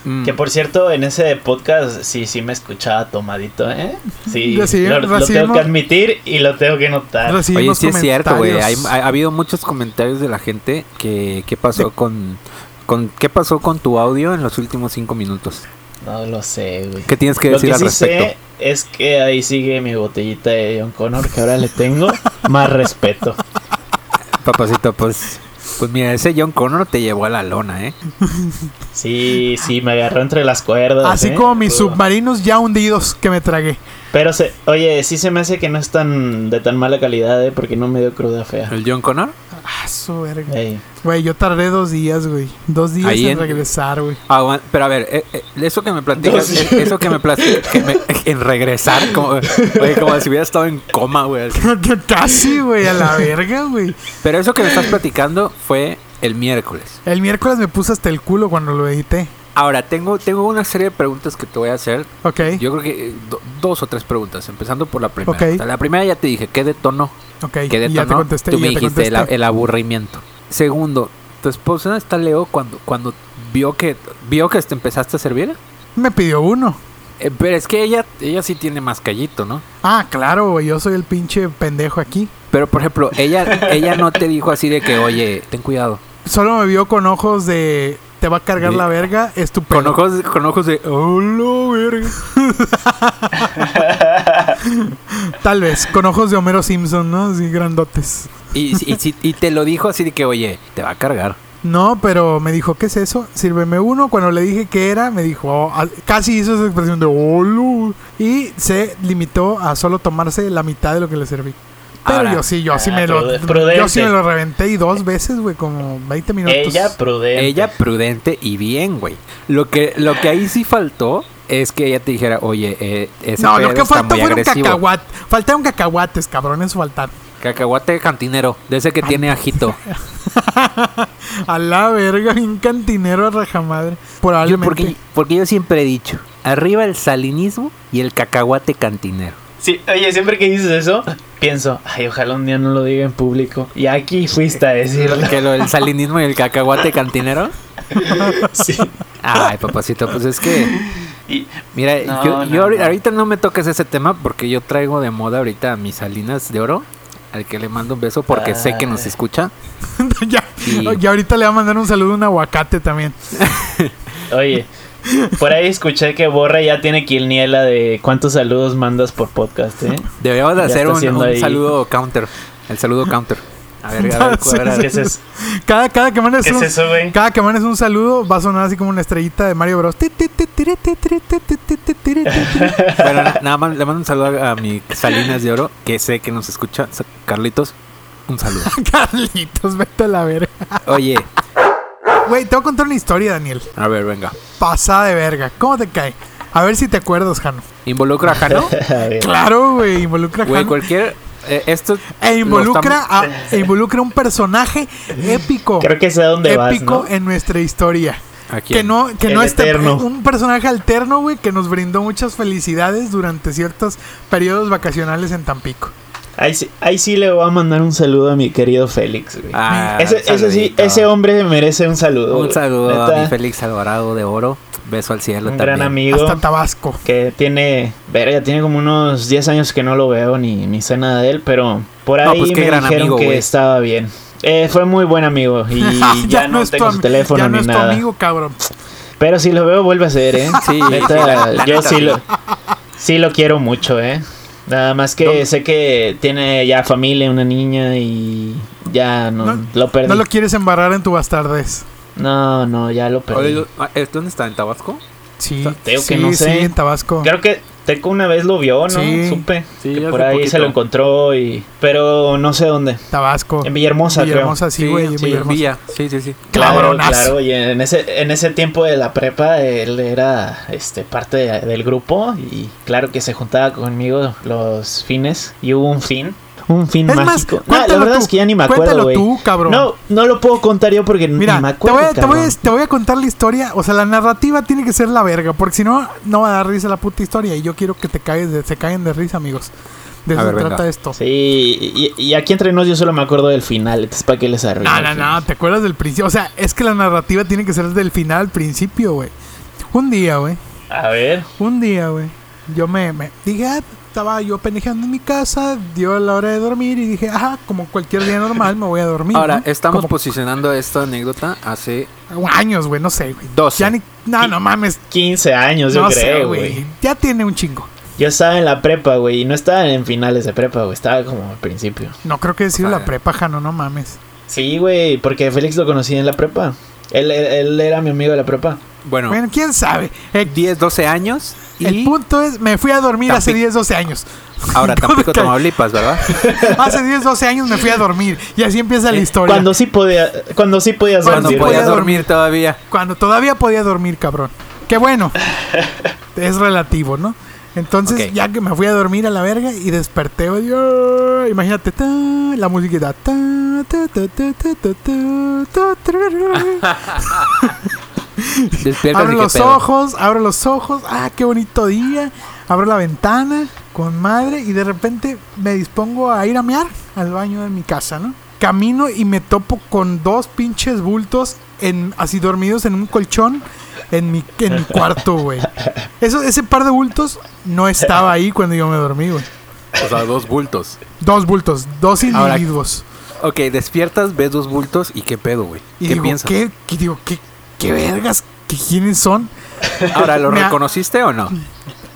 [SPEAKER 3] Mm.
[SPEAKER 1] Que por cierto, en ese podcast sí, sí me escuchaba tomadito, ¿eh? Sí, lo, lo tengo que admitir y lo tengo que notar.
[SPEAKER 3] Oye, sí es cierto, güey. Ha habido muchos comentarios de la gente que qué pasó con, con qué pasó con tu audio en los últimos cinco minutos.
[SPEAKER 1] No lo sé, güey.
[SPEAKER 3] ¿Qué tienes que
[SPEAKER 1] Lo
[SPEAKER 3] decir
[SPEAKER 1] que
[SPEAKER 3] al
[SPEAKER 1] sí
[SPEAKER 3] respecto?
[SPEAKER 1] sé es que ahí sigue mi botellita de John Connor, que ahora le tengo más respeto.
[SPEAKER 3] Papacito, pues, pues mira, ese John Connor te llevó a la lona, ¿eh?
[SPEAKER 1] Sí, sí, me agarró entre las cuerdas.
[SPEAKER 2] Así
[SPEAKER 1] ¿eh?
[SPEAKER 2] como mis submarinos ya hundidos que me tragué.
[SPEAKER 1] Pero, se, oye, sí se me hace que no es tan de tan mala calidad, ¿eh? Porque no me dio cruda fea.
[SPEAKER 3] El John Connor.
[SPEAKER 2] Ah, su verga.
[SPEAKER 1] Ey.
[SPEAKER 2] Güey, yo tardé dos días, güey. Dos días
[SPEAKER 3] Ahí
[SPEAKER 2] en,
[SPEAKER 3] en-
[SPEAKER 2] regresar, güey.
[SPEAKER 3] Aguan- pero a ver, eh, eh, eso que me platicas, eh, eso que me platicas, que me- en regresar, como, oye, como si hubiera estado en coma, güey.
[SPEAKER 2] Casi, güey, a la verga, güey.
[SPEAKER 3] Pero eso que me estás platicando fue el miércoles.
[SPEAKER 2] El miércoles me puse hasta el culo cuando lo edité.
[SPEAKER 3] Ahora, tengo, tengo una serie de preguntas que te voy a hacer.
[SPEAKER 2] Ok,
[SPEAKER 3] Yo creo que eh, do- dos o tres preguntas, empezando por la primera.
[SPEAKER 2] Ok.
[SPEAKER 3] O sea, la primera ya te dije, ¿qué detonó?
[SPEAKER 2] ok.
[SPEAKER 3] ¿Qué
[SPEAKER 2] y ya te
[SPEAKER 3] detonó?
[SPEAKER 2] contesté.
[SPEAKER 3] Tú me dijiste el, aburrimiento. Segundo, ¿tu esposa está Leo cuando, cuando vio que vio que te empezaste a servir?
[SPEAKER 2] Me pidió uno.
[SPEAKER 3] Eh, pero es que ella, ella sí tiene más callito, ¿no?
[SPEAKER 2] Ah, claro. Yo soy el pinche pendejo aquí.
[SPEAKER 3] Pero, por ejemplo, ella, ella no te dijo así de que, oye, ten cuidado.
[SPEAKER 2] Solo me vio con ojos de. Te va a cargar
[SPEAKER 3] De-
[SPEAKER 2] la verga. Es tu
[SPEAKER 3] Con
[SPEAKER 2] pedo".
[SPEAKER 3] ojos, con ojos de, oh, la verga.
[SPEAKER 2] Tal vez. Con ojos de Homero Simpson, ¿no? Así grandotes.
[SPEAKER 3] Y, y, te lo dijo así de que, oye, te va a cargar.
[SPEAKER 2] No, pero me dijo, ¿qué es eso? Sírveme uno. Cuando le dije qué era, me dijo, oh, casi hizo esa expresión de hola. Y se limitó a solo tomarse la mitad de lo que le serví. Pero
[SPEAKER 3] Ahora,
[SPEAKER 2] yo sí, yo sí
[SPEAKER 1] ah,
[SPEAKER 2] me lo.
[SPEAKER 1] prude- prudente.
[SPEAKER 2] Yo sí me lo reventé y dos veces, güey, como 20 minutos.
[SPEAKER 1] Ella prudente.
[SPEAKER 3] Ella prudente y bien, güey. Lo que, lo que ahí sí faltó es que ella te dijera, oye, eh, ese
[SPEAKER 2] No, lo que faltó fueron cacahuates. Faltaron cacahuates, cabrón, eso faltaron.
[SPEAKER 3] Cacahuate cantinero, de ese que tiene ajito.
[SPEAKER 2] A la verga, un cantinero a rajamadre.
[SPEAKER 3] Yo,
[SPEAKER 2] Probablemente.
[SPEAKER 3] porque, porque yo siempre he dicho, arriba el salinismo y el cacahuate cantinero.
[SPEAKER 1] Sí, oye, siempre que dices eso, pienso, ay, ojalá un día no lo diga en público. Y aquí fuiste a decirlo.
[SPEAKER 3] Que lo del salinismo y el cacahuate cantinero.
[SPEAKER 1] Sí.
[SPEAKER 3] Ay, papacito, pues es que...
[SPEAKER 1] Y-
[SPEAKER 3] Mira,
[SPEAKER 1] No,
[SPEAKER 3] yo,
[SPEAKER 1] no,
[SPEAKER 3] yo
[SPEAKER 1] no.
[SPEAKER 3] ahorita no me toques ese tema porque yo traigo de moda ahorita a mis salinas de oro, al que le mando un beso porque sé que nos escucha.
[SPEAKER 2] ya,
[SPEAKER 3] Y-
[SPEAKER 2] ya ahorita le va a mandar un saludo a un aguacate también.
[SPEAKER 1] Oye, por ahí escuché que Borra ya tiene quiniela de cuántos saludos mandas por podcast, ¿eh?
[SPEAKER 3] Deberíamos de hacer un,
[SPEAKER 1] haciendo
[SPEAKER 3] un
[SPEAKER 1] ahí.
[SPEAKER 3] saludo counter. El saludo counter. A ver, a ver,
[SPEAKER 2] Sí,
[SPEAKER 3] cuál era.
[SPEAKER 1] ¿Qué es eso?
[SPEAKER 2] Cada, cada que mandes
[SPEAKER 1] ¿Qué es
[SPEAKER 2] un,
[SPEAKER 1] eso,
[SPEAKER 2] cada que mandes un saludo va a sonar así como una estrellita de Mario Bros.
[SPEAKER 3] Bueno, na- nada más le mando un saludo a, mi Salinas de Oro, que sé que nos escucha. Carlitos, un saludo.
[SPEAKER 2] Carlitos, vete a la verga.
[SPEAKER 3] Oye,
[SPEAKER 2] Güey, te voy a contar una historia, Daniel.
[SPEAKER 3] a ver, venga.
[SPEAKER 2] Pasada de verga. ¿Cómo te cae? A ver si te acuerdas, Jano.
[SPEAKER 3] ¿Involucra a Jano?
[SPEAKER 2] Claro, güey, involucra a
[SPEAKER 3] Güey,
[SPEAKER 2] Jano.
[SPEAKER 3] cualquier... eh, esto...
[SPEAKER 2] E involucra, a, e involucra un personaje épico.
[SPEAKER 1] Creo que sé a dónde vas,
[SPEAKER 2] épico
[SPEAKER 1] ¿no?
[SPEAKER 2] en nuestra historia.
[SPEAKER 3] ¿A quién?
[SPEAKER 2] Que no, que
[SPEAKER 1] El
[SPEAKER 2] no esté un personaje alterno, güey, que nos brindó muchas felicidades durante ciertos periodos vacacionales en Tampico.
[SPEAKER 1] Ahí sí, ahí sí le voy a mandar un saludo a mi querido Félix, güey.
[SPEAKER 3] Ah,
[SPEAKER 1] ese, ese sí,
[SPEAKER 3] saludito.
[SPEAKER 1] ese hombre merece un saludo.
[SPEAKER 3] Un
[SPEAKER 1] güey.
[SPEAKER 3] saludo a
[SPEAKER 1] Neta,
[SPEAKER 3] mi Félix Alvarado de Oro. Beso al cielo
[SPEAKER 1] Un
[SPEAKER 3] también.
[SPEAKER 1] gran amigo
[SPEAKER 2] Hasta Tabasco.
[SPEAKER 1] que tiene, verga, tiene como unos 10 años que no lo veo ni, ni sé nada de él, pero por
[SPEAKER 3] No,
[SPEAKER 1] ahí
[SPEAKER 3] pues
[SPEAKER 1] me dijeron
[SPEAKER 3] amigo,
[SPEAKER 1] que
[SPEAKER 3] güey.
[SPEAKER 1] estaba bien. Eh, fue muy buen amigo y ya, no,
[SPEAKER 2] es tu
[SPEAKER 1] tengo su teléfono
[SPEAKER 2] ya no
[SPEAKER 1] ni
[SPEAKER 2] es tu
[SPEAKER 1] nada.
[SPEAKER 2] amigo, cabrón.
[SPEAKER 1] Pero si lo veo vuelve a ser, ¿eh?
[SPEAKER 3] Sí,
[SPEAKER 1] Neta,
[SPEAKER 3] sí, la- la
[SPEAKER 1] yo
[SPEAKER 3] neta,
[SPEAKER 1] sí. lo, sí lo quiero mucho, ¿eh? Nada más que sé que tiene ya familia, una niña y ya no,
[SPEAKER 2] No-
[SPEAKER 1] lo perdí.
[SPEAKER 2] No lo quieres embarrar en tu bastardez.
[SPEAKER 1] No, no, ya lo perdí.
[SPEAKER 3] Oye, ah, ¿es- ¿Dónde está? ¿En Tabasco?
[SPEAKER 2] Sí, sí,
[SPEAKER 1] que no
[SPEAKER 2] sí, en Tabasco.
[SPEAKER 1] Creo que Teco una vez lo vio, ¿no?
[SPEAKER 2] Sí.
[SPEAKER 1] Supe.
[SPEAKER 3] Sí,
[SPEAKER 1] que
[SPEAKER 3] hace
[SPEAKER 1] por ahí
[SPEAKER 3] poquito.
[SPEAKER 1] se lo encontró y... Pero no sé dónde.
[SPEAKER 2] Tabasco.
[SPEAKER 1] En Villahermosa,
[SPEAKER 2] Villahermosa, sí, güey, en
[SPEAKER 3] sí,
[SPEAKER 2] Villahermosa.
[SPEAKER 3] Villa. Sí, sí, sí.
[SPEAKER 1] Claro, claro. Y en ese, en ese tiempo de la prepa, él era este parte de- del grupo y claro que se juntaba conmigo los fines y hubo un fin. Un fin
[SPEAKER 2] Es más,
[SPEAKER 1] mágico. No,
[SPEAKER 2] cuéntalo
[SPEAKER 1] la verdad
[SPEAKER 2] tú,
[SPEAKER 1] es que ya ni me acuerdo,
[SPEAKER 2] cuéntalo tú, cabrón.
[SPEAKER 1] No, no lo puedo contar yo porque
[SPEAKER 2] Mira,
[SPEAKER 1] ni me
[SPEAKER 2] te,
[SPEAKER 1] acuerdo,
[SPEAKER 2] voy, a- te, voy a,
[SPEAKER 1] cabrón.
[SPEAKER 2] te voy a contar la historia. O sea, la narrativa tiene que ser la verga. Porque si no, no va a dar risa la puta historia. Y yo quiero que te caes de, se caigan de risa, amigos. De eso
[SPEAKER 3] ver,
[SPEAKER 2] se
[SPEAKER 3] venga.
[SPEAKER 2] trata esto.
[SPEAKER 1] Sí, y, y aquí entre nos yo solo me acuerdo del final, entonces para qué les arruino.
[SPEAKER 2] No, no, no, ¿te acuerdas del principio? O sea, es que la narrativa tiene que ser del final al principio, güey. Un día, güey.
[SPEAKER 1] A ver.
[SPEAKER 2] Un día, güey. Yo me, me dije, ah, estaba yo pendejando en mi casa, dio la hora de dormir y dije, ajá, como cualquier día normal me voy a dormir.
[SPEAKER 3] Ahora,
[SPEAKER 2] ¿no?
[SPEAKER 3] estamos
[SPEAKER 2] Como
[SPEAKER 3] posicionando esta anécdota hace
[SPEAKER 2] años, güey, no sé, güey.
[SPEAKER 3] 12.
[SPEAKER 2] Ya ni, no, no mames,
[SPEAKER 1] 15 años, yo
[SPEAKER 2] no sé,
[SPEAKER 1] creo,
[SPEAKER 2] güey. Ya tiene un chingo.
[SPEAKER 1] Yo estaba en la prepa, güey, y no estaba en finales de prepa, güey, estaba como al principio.
[SPEAKER 2] No creo que sido
[SPEAKER 3] O sea,
[SPEAKER 2] la prepa, Jano, no mames.
[SPEAKER 1] Sí, güey, porque Félix lo conocí en la prepa. Él, él, él era mi amigo de la prepa.
[SPEAKER 3] Bueno,
[SPEAKER 2] Bueno, quién sabe. Eh,
[SPEAKER 3] 10, 12 años. Y
[SPEAKER 2] el punto es, me fui a dormir hace
[SPEAKER 3] Tampico.
[SPEAKER 2] 10, 12 años.
[SPEAKER 3] ahora Tampico. Tamaulipas, ¿verdad?
[SPEAKER 2] Hace 10, 12 años me fui a dormir. Y así empieza la
[SPEAKER 1] Eh,
[SPEAKER 2] historia.
[SPEAKER 1] Cuando sí podía, cuando sí podías
[SPEAKER 2] Cuando
[SPEAKER 3] Cuando
[SPEAKER 1] dormir.
[SPEAKER 2] podía
[SPEAKER 3] dormir todavía.
[SPEAKER 2] Cuando todavía podía dormir, cabrón. Qué bueno. es relativo, ¿no? Entonces,
[SPEAKER 3] Ok.
[SPEAKER 2] ya que me fui a dormir a la verga y desperté, yo- imagínate, ta, la musiquita. ta, ta, ta, ta, ta, ta, ta, ta, tarara.
[SPEAKER 3] Despiertas
[SPEAKER 2] abro los ojos, abro los ojos, ah, qué bonito día. Abro la ventana con madre y de repente me dispongo a ir a mear al baño de mi casa, ¿no? Camino y me topo con dos pinches bultos en, así dormidos en un colchón en mi, en mi cuarto, güey. Eso, ese par de bultos no estaba ahí cuando yo me dormí, güey.
[SPEAKER 3] O sea, dos bultos.
[SPEAKER 2] Dos bultos, dos
[SPEAKER 3] Ahora-
[SPEAKER 2] individuos.
[SPEAKER 3] Ok, despiertas, ves dos bultos y qué pedo, güey.
[SPEAKER 2] Y
[SPEAKER 3] ¿Qué
[SPEAKER 2] digo,
[SPEAKER 3] piensas?
[SPEAKER 2] ¿qué, qué- digo, ¿qué, qué vergas? ¿Qué, ¿Quiénes son?
[SPEAKER 3] Ahora, ¿lo reconociste o no?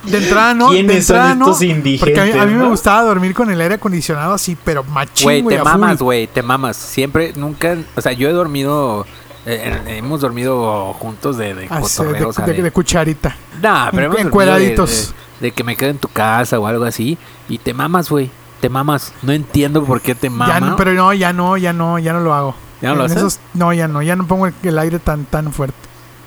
[SPEAKER 2] De entrada no, de
[SPEAKER 1] ¿Quiénes son
[SPEAKER 2] entrada no.
[SPEAKER 1] estos indigentes,
[SPEAKER 2] Porque a mí, a mí me
[SPEAKER 1] no?
[SPEAKER 2] gustaba dormir con el aire acondicionado así, pero machín,
[SPEAKER 3] Güey, te mamas, güey, te mamas. Siempre, nunca, o sea, yo he dormido, eh, en- hemos dormido juntos de, de cotorreo,
[SPEAKER 2] de,
[SPEAKER 3] o sea,
[SPEAKER 2] de-
[SPEAKER 3] de-
[SPEAKER 2] de cucharita.
[SPEAKER 3] Nah, pero hemos dormido
[SPEAKER 2] encueraditos.
[SPEAKER 3] De, de- de que me quedo en tu casa o algo así. Y te mamas, güey. Te mamas. No entiendo por qué te mamas.
[SPEAKER 2] no, pero no, ya no, ya no, ya no lo hago.
[SPEAKER 3] ¿Ya no lo
[SPEAKER 2] En
[SPEAKER 3] haces?
[SPEAKER 2] esos- no, ya no, ya no pongo el, el aire tan tan fuerte.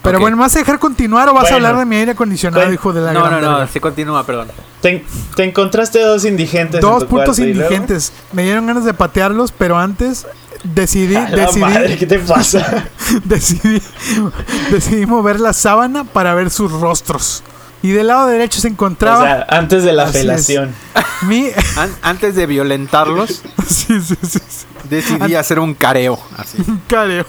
[SPEAKER 2] Pero bueno, ¿me vas a dejar continuar o vas a hablar de mi aire acondicionado, hijo de la
[SPEAKER 3] No, no, no,
[SPEAKER 2] verga?
[SPEAKER 3] sí continúa, perdón.
[SPEAKER 1] Te, te encontraste dos indigentes. en
[SPEAKER 2] Dos
[SPEAKER 1] tu
[SPEAKER 2] putos
[SPEAKER 1] cuarto, ¿y luego?
[SPEAKER 2] indigentes. Me dieron ganas de patearlos, pero antes decidí,
[SPEAKER 1] A la
[SPEAKER 2] decidí,
[SPEAKER 1] madre, ¿qué te pasa?
[SPEAKER 2] decidí, decidí mover la sábana para ver sus rostros. Y del lado derecho se
[SPEAKER 1] o
[SPEAKER 2] encontraba
[SPEAKER 1] sea, antes de la
[SPEAKER 2] mi...
[SPEAKER 3] An- antes de violentarlos,
[SPEAKER 2] sí, sí, sí, sí.
[SPEAKER 3] decidí hacer un careo. Así.
[SPEAKER 2] Un careo.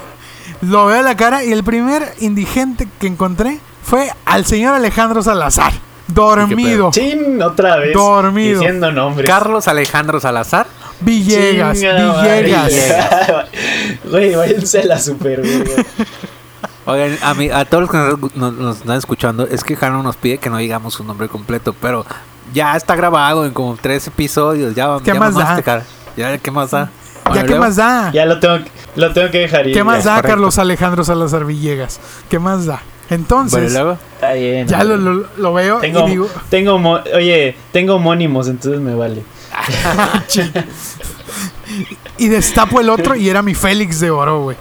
[SPEAKER 2] Lo veo a la cara y el primer indigente que encontré fue al señor Alejandro Salazar. Dormido.
[SPEAKER 1] Chin, otra vez.
[SPEAKER 2] Dormido.
[SPEAKER 1] Diciendo nombres.
[SPEAKER 3] Carlos Alejandro Salazar.
[SPEAKER 2] Villegas,
[SPEAKER 1] Chinga
[SPEAKER 2] Villegas.
[SPEAKER 1] Güey, váyanse a la super, güey.
[SPEAKER 3] Oigan, a, mí, a todos los que nos, nos- nos están escuchando, es que Jano nos pide que no digamos su nombre completo, pero ya está grabado en como tres episodios. Ya,
[SPEAKER 2] ¿Qué
[SPEAKER 3] ya
[SPEAKER 2] más da?
[SPEAKER 3] cara. Ya, ¿qué más da?
[SPEAKER 2] ¿Ya
[SPEAKER 3] Bueno,
[SPEAKER 2] qué
[SPEAKER 3] luego-
[SPEAKER 2] más da?
[SPEAKER 1] Ya lo tengo, lo tengo que dejar ir.
[SPEAKER 2] ¿Qué más
[SPEAKER 1] ya.
[SPEAKER 2] da,
[SPEAKER 3] correcto.
[SPEAKER 2] Carlos Alejandro Salazar Villegas? ¿Qué más da?
[SPEAKER 3] Bueno,
[SPEAKER 2] Entonces,
[SPEAKER 3] y luego.
[SPEAKER 1] Está bien.
[SPEAKER 2] ya lo, lo- lo veo
[SPEAKER 1] Tengo,
[SPEAKER 2] y digo,
[SPEAKER 1] tengo, mo- oye, tengo homónimos, entonces me vale.
[SPEAKER 2] y destapo el otro y era mi Félix de Oro, güey.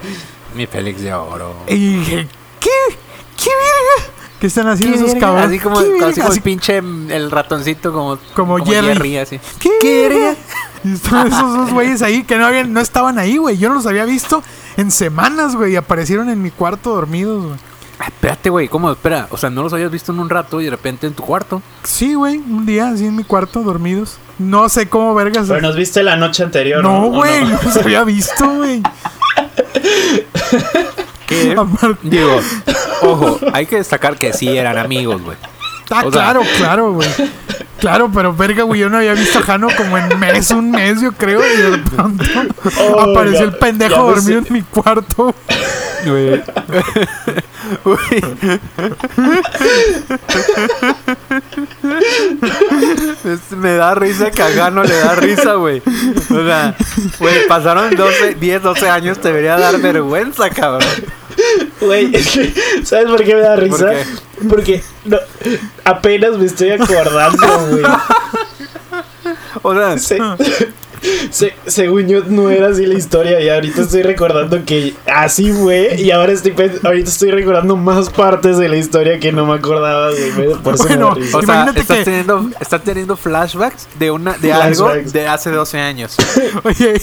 [SPEAKER 3] Mi Félix de Oro.
[SPEAKER 2] Y dije, ¿qué? ¿Qué verga? ¿Qué están haciendo esos cabrones?
[SPEAKER 3] Así como,
[SPEAKER 2] ¿Qué
[SPEAKER 3] así como
[SPEAKER 2] Así
[SPEAKER 3] el pinche el ratoncito como,
[SPEAKER 2] Como Jerry.
[SPEAKER 3] así.
[SPEAKER 2] ¿Qué, verga? Y estaban esos dos güeyes ahí que no, habían, no estaban ahí, güey. Yo no los había visto en semanas, güey. Y aparecieron en mi cuarto dormidos, güey.
[SPEAKER 3] Ah, espérate, güey, ¿cómo? Espera, o sea, no los habías visto en un rato y de repente en tu cuarto.
[SPEAKER 2] Sí, güey. Un día así en mi cuarto dormidos. No sé cómo vergas.
[SPEAKER 1] Pero nos viste la noche anterior.
[SPEAKER 2] No,
[SPEAKER 1] ¿O
[SPEAKER 2] güey. No los había visto, güey.
[SPEAKER 3] Digo, ojo, hay que destacar que sí eran amigos, güey.
[SPEAKER 2] Ah,
[SPEAKER 3] O sea-
[SPEAKER 2] claro, claro, güey. Claro, pero verga, güey, yo no había visto a Jano como en mes, un mes, yo creo, y de pronto
[SPEAKER 1] Oh,
[SPEAKER 2] apareció
[SPEAKER 1] ya-
[SPEAKER 2] el pendejo dormido en mi cuarto.
[SPEAKER 3] Güey. Me da risa que a Gano le da risa, güey. O sea, güey, pasaron 12, 10, 12 años, te debería dar vergüenza, cabrón.
[SPEAKER 1] Güey, es que, ¿sabes por qué me da risa? Porque no, apenas me estoy acordando, güey.
[SPEAKER 3] O sea,
[SPEAKER 1] Se- se- según yo no era así la historia y ahorita estoy recordando que así fue y ahora estoy ahorita estoy recordando más partes de la historia que no me acordaba, güey. me- Por eso
[SPEAKER 2] Bueno,
[SPEAKER 3] o sea
[SPEAKER 2] Imagínate
[SPEAKER 3] estás,
[SPEAKER 2] que-
[SPEAKER 3] teniendo, estás teniendo flashbacks de una de algo de hace 12 años.
[SPEAKER 2] Oye,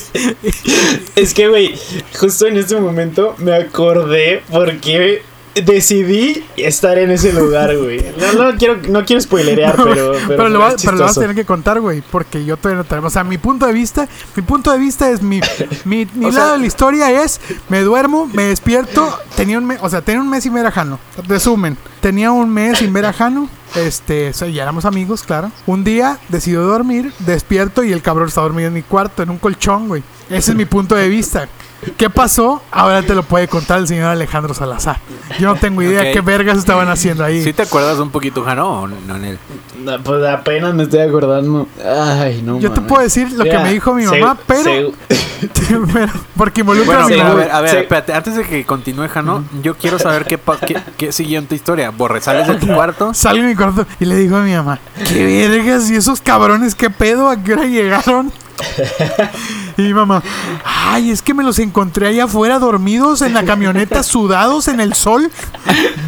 [SPEAKER 1] Es que, güey, justo en este momento me acordé porque decidí estar en ese lugar, güey. No, no quiero, no quiero spoilerear, pero. Pero,
[SPEAKER 2] pero, lo, vas, pero lo vas a tener que contar, güey, porque yo todavía no tenemos. O sea, mi punto de vista, mi punto de vista es mi, mi, mi lado
[SPEAKER 1] sea-
[SPEAKER 2] de la historia es, me duermo, me despierto, tenía un mes, o sea, tenía un mes sin ver a Jano. Resumen, tenía un mes sin ver a Jano. Este, o sea, ya éramos amigos, claro. Un día decido dormir, despierto y el cabrón está dormido en mi cuarto, en un colchón, güey. Ese es mi punto de vista. ¿Qué pasó? Ahora te lo puede contar el señor Alejandro Salazar. Yo no tengo idea qué vergas estaban haciendo ahí.
[SPEAKER 3] ¿Sí te acuerdas un poquito, Jano, o no en él?
[SPEAKER 1] No, Pues apenas me estoy acordando. Ay, no.
[SPEAKER 2] Yo te puedo decir lo que me dijo mi
[SPEAKER 1] se-
[SPEAKER 2] mamá, pero,
[SPEAKER 1] se-
[SPEAKER 2] pero- porque involucra
[SPEAKER 3] Bueno,
[SPEAKER 2] a mi
[SPEAKER 3] a ver, a ver,
[SPEAKER 1] Sí.
[SPEAKER 3] espérate, antes de que continúe Jano, yo quiero saber qué, qué, qué siguiente historia. Borre, sales de tu cuarto.
[SPEAKER 2] Salgo de mi cuarto y le digo a mi mamá, ¿qué vergas? ¿Y esos cabrones qué pedo? ¿A qué hora llegaron? y mi mamá, ay, es que me los encontré allá afuera dormidos en la camioneta, sudados en el sol.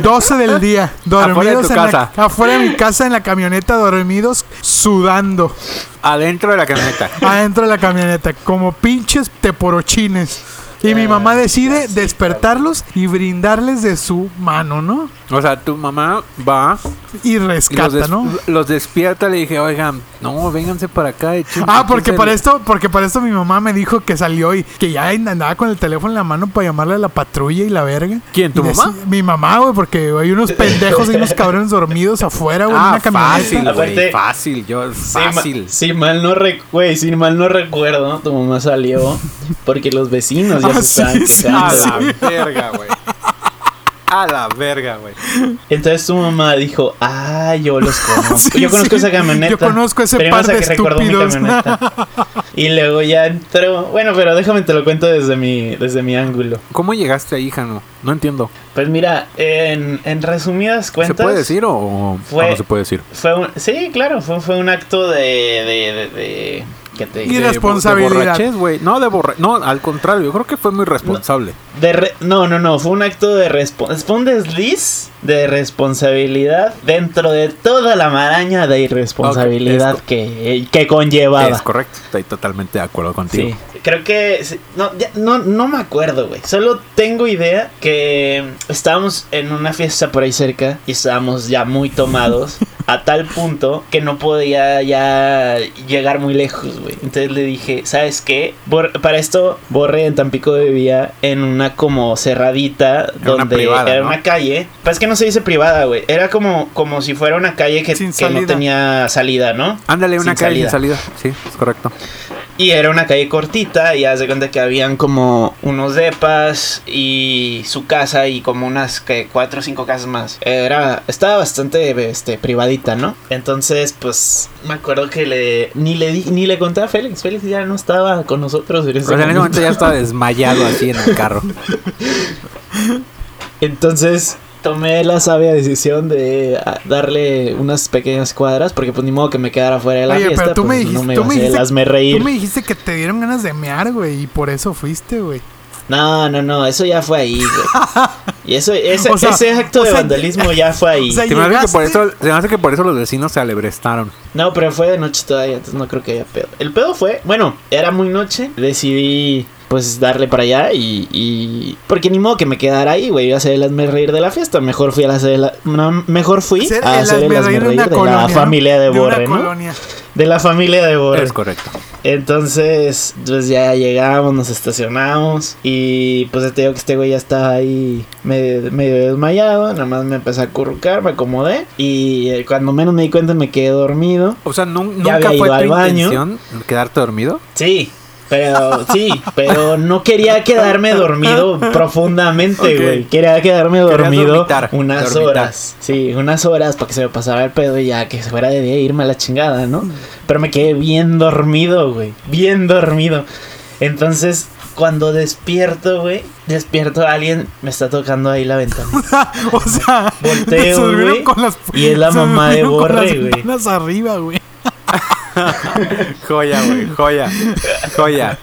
[SPEAKER 2] 12 del día,
[SPEAKER 3] Afuera de
[SPEAKER 2] dormidos
[SPEAKER 3] tu
[SPEAKER 2] en la-
[SPEAKER 3] casa.
[SPEAKER 2] afuera de mi casa en la camioneta, dormidos, sudando.
[SPEAKER 3] Adentro de la camioneta.
[SPEAKER 2] adentro de la camioneta, como pinches teporochines. Y mi mamá decide despertarlos y brindarles de su mano, ¿no?
[SPEAKER 3] O sea, tu mamá va
[SPEAKER 2] Y
[SPEAKER 3] y los,
[SPEAKER 2] rescata,
[SPEAKER 3] des-
[SPEAKER 2] ¿no?
[SPEAKER 3] los despierta. Le dije, oigan, no, vénganse para acá. echen-
[SPEAKER 2] Ah, porque para
[SPEAKER 3] el-
[SPEAKER 2] esto, porque para esto mi mamá me dijo que salió y que ya andaba con el teléfono en la mano para llamarle a la patrulla y la verga.
[SPEAKER 3] ¿Quién, tu
[SPEAKER 2] Y
[SPEAKER 3] mamá?
[SPEAKER 2] Mi mamá, güey, porque hay unos pendejos y unos cabrones dormidos afuera, güey, en
[SPEAKER 3] Ah,
[SPEAKER 2] una camioneta.
[SPEAKER 3] fácil, güey. Fácil, yo,
[SPEAKER 1] Si, ma-
[SPEAKER 3] fácil.
[SPEAKER 1] si mal no güey, si mal no recuerdo, tu mamá salió porque los vecinos ya
[SPEAKER 2] Ah,
[SPEAKER 1] se estaban
[SPEAKER 2] sí, sí.
[SPEAKER 3] A
[SPEAKER 2] sí.
[SPEAKER 3] la verga, güey. A la verga, güey.
[SPEAKER 1] Entonces tu mamá dijo, ah, yo los conozco.
[SPEAKER 2] Sí,
[SPEAKER 1] yo conozco
[SPEAKER 2] sí.
[SPEAKER 1] esa camioneta.
[SPEAKER 2] Yo conozco ese par de
[SPEAKER 1] mi
[SPEAKER 2] estúpidos.
[SPEAKER 1] Y luego ya entró. Bueno, pero déjame te lo cuento desde mi, desde mi ángulo.
[SPEAKER 3] ¿Cómo llegaste ahí, Jano? No entiendo.
[SPEAKER 1] Pues mira, en, en resumidas cuentas.
[SPEAKER 3] ¿Se puede decir o, o
[SPEAKER 1] Fue-
[SPEAKER 3] no se puede decir?
[SPEAKER 1] Fue un, sí, claro, fue, fue un acto de. de, de, de- ¿qué te
[SPEAKER 3] De- güey. No, de borra... No, al contrario, yo creo que fue muy responsable.
[SPEAKER 1] De re- no, no, no, fue un acto de responsabilidad. ¿Fue un desliz? De responsabilidad dentro de toda la maraña de irresponsabilidad que, que conllevaba.
[SPEAKER 3] Es correcto, estoy totalmente de acuerdo contigo.
[SPEAKER 1] Sí, creo que no, ya- no, no me acuerdo, güey. Solo tengo idea que estábamos en una fiesta por ahí cerca y estábamos ya muy tomados a tal punto que no podía ya llegar muy lejos, güey. Entonces le dije, ¿sabes qué? Bor- para esto, Borre en Tampico vivía en una como cerradita
[SPEAKER 3] Era una
[SPEAKER 1] donde
[SPEAKER 3] privada,
[SPEAKER 1] era
[SPEAKER 3] ¿no?
[SPEAKER 1] una calle. Pues es que no se dice privada, güey. Era como, como si fuera una calle que, que no
[SPEAKER 2] salida.
[SPEAKER 1] tenía salida, ¿no?
[SPEAKER 3] Ándale, una
[SPEAKER 1] Sin
[SPEAKER 3] calle sin
[SPEAKER 1] salida.
[SPEAKER 3] salida. Sí, es correcto.
[SPEAKER 1] Y era una calle cortita y haz de cuenta que habían como unos depas y su casa y como unas que cuatro o cinco casas más. Era, estaba bastante este, privadita, ¿no? Entonces, pues me acuerdo que le ni le di- ni le conté a Félix. Félix ya no estaba con nosotros en ese
[SPEAKER 3] sea, en ese
[SPEAKER 1] momento
[SPEAKER 3] ya estaba desmayado así en el carro.
[SPEAKER 1] Entonces tomé la sabia decisión de ah, darle unas pequeñas cuadras porque pues ni modo que me quedara fuera de la
[SPEAKER 2] Oye,
[SPEAKER 1] fiesta.
[SPEAKER 2] pero tú me
[SPEAKER 1] pues,
[SPEAKER 2] dijiste,
[SPEAKER 1] no me
[SPEAKER 2] tú me dijiste,
[SPEAKER 1] reír.
[SPEAKER 2] tú me dijiste que te dieron ganas de mear, güey, y por eso fuiste, güey.
[SPEAKER 1] No, no, no, eso ya fue ahí, güey. Y eso, ese,
[SPEAKER 2] O sea,
[SPEAKER 1] ese acto
[SPEAKER 2] o
[SPEAKER 1] de
[SPEAKER 2] sea,
[SPEAKER 1] vandalismo ya fue ahí.
[SPEAKER 2] o sea,
[SPEAKER 3] Se me, hace que por eso, se me hace que por eso los vecinos se alebrestaron.
[SPEAKER 1] No, pero fue de noche todavía, entonces no creo que haya pedo. El pedo fue, bueno, era muy noche, decidí pues darle para allá y, y... Porque ni modo que me quedara ahí, güey, iba a hacer el hazme reír de la fiesta. Mejor fui a hacer el... no, mejor fui
[SPEAKER 2] Ser
[SPEAKER 1] a hacer el
[SPEAKER 2] hazme reír de
[SPEAKER 1] reír
[SPEAKER 2] una
[SPEAKER 1] de
[SPEAKER 2] colonia,
[SPEAKER 1] la familia de
[SPEAKER 2] De
[SPEAKER 1] Borre, ¿no?
[SPEAKER 2] colonia.
[SPEAKER 1] De la familia de Borre.
[SPEAKER 3] Es correcto.
[SPEAKER 1] Entonces, pues ya llegamos, nos estacionamos y pues te digo que este güey ya estaba ahí medio, medio desmayado, nada más me empecé a acurrucar, me acomodé y eh, cuando menos me di cuenta me quedé dormido.
[SPEAKER 3] O sea, nunca
[SPEAKER 1] había
[SPEAKER 3] fue
[SPEAKER 1] ido
[SPEAKER 3] tu
[SPEAKER 1] al baño.
[SPEAKER 3] intención quedarte dormido.
[SPEAKER 1] Sí, pero sí, pero no quería quedarme dormido profundamente, güey. Quería quedarme dormido
[SPEAKER 3] dormitar,
[SPEAKER 1] unas
[SPEAKER 3] dormitar.
[SPEAKER 1] horas. Sí, unas horas para que se me pasara el pedo y ya que se fuera de día irme a la chingada, ¿no? Pero me quedé bien dormido, güey. Bien dormido. Entonces, cuando despierto, güey, despierto alguien me está tocando ahí la ventana.
[SPEAKER 2] o sea,
[SPEAKER 1] Volteo, güey, y es la mamá de Borre, güey.
[SPEAKER 2] arriba, güey.
[SPEAKER 3] Joya, güey, joya. Joya.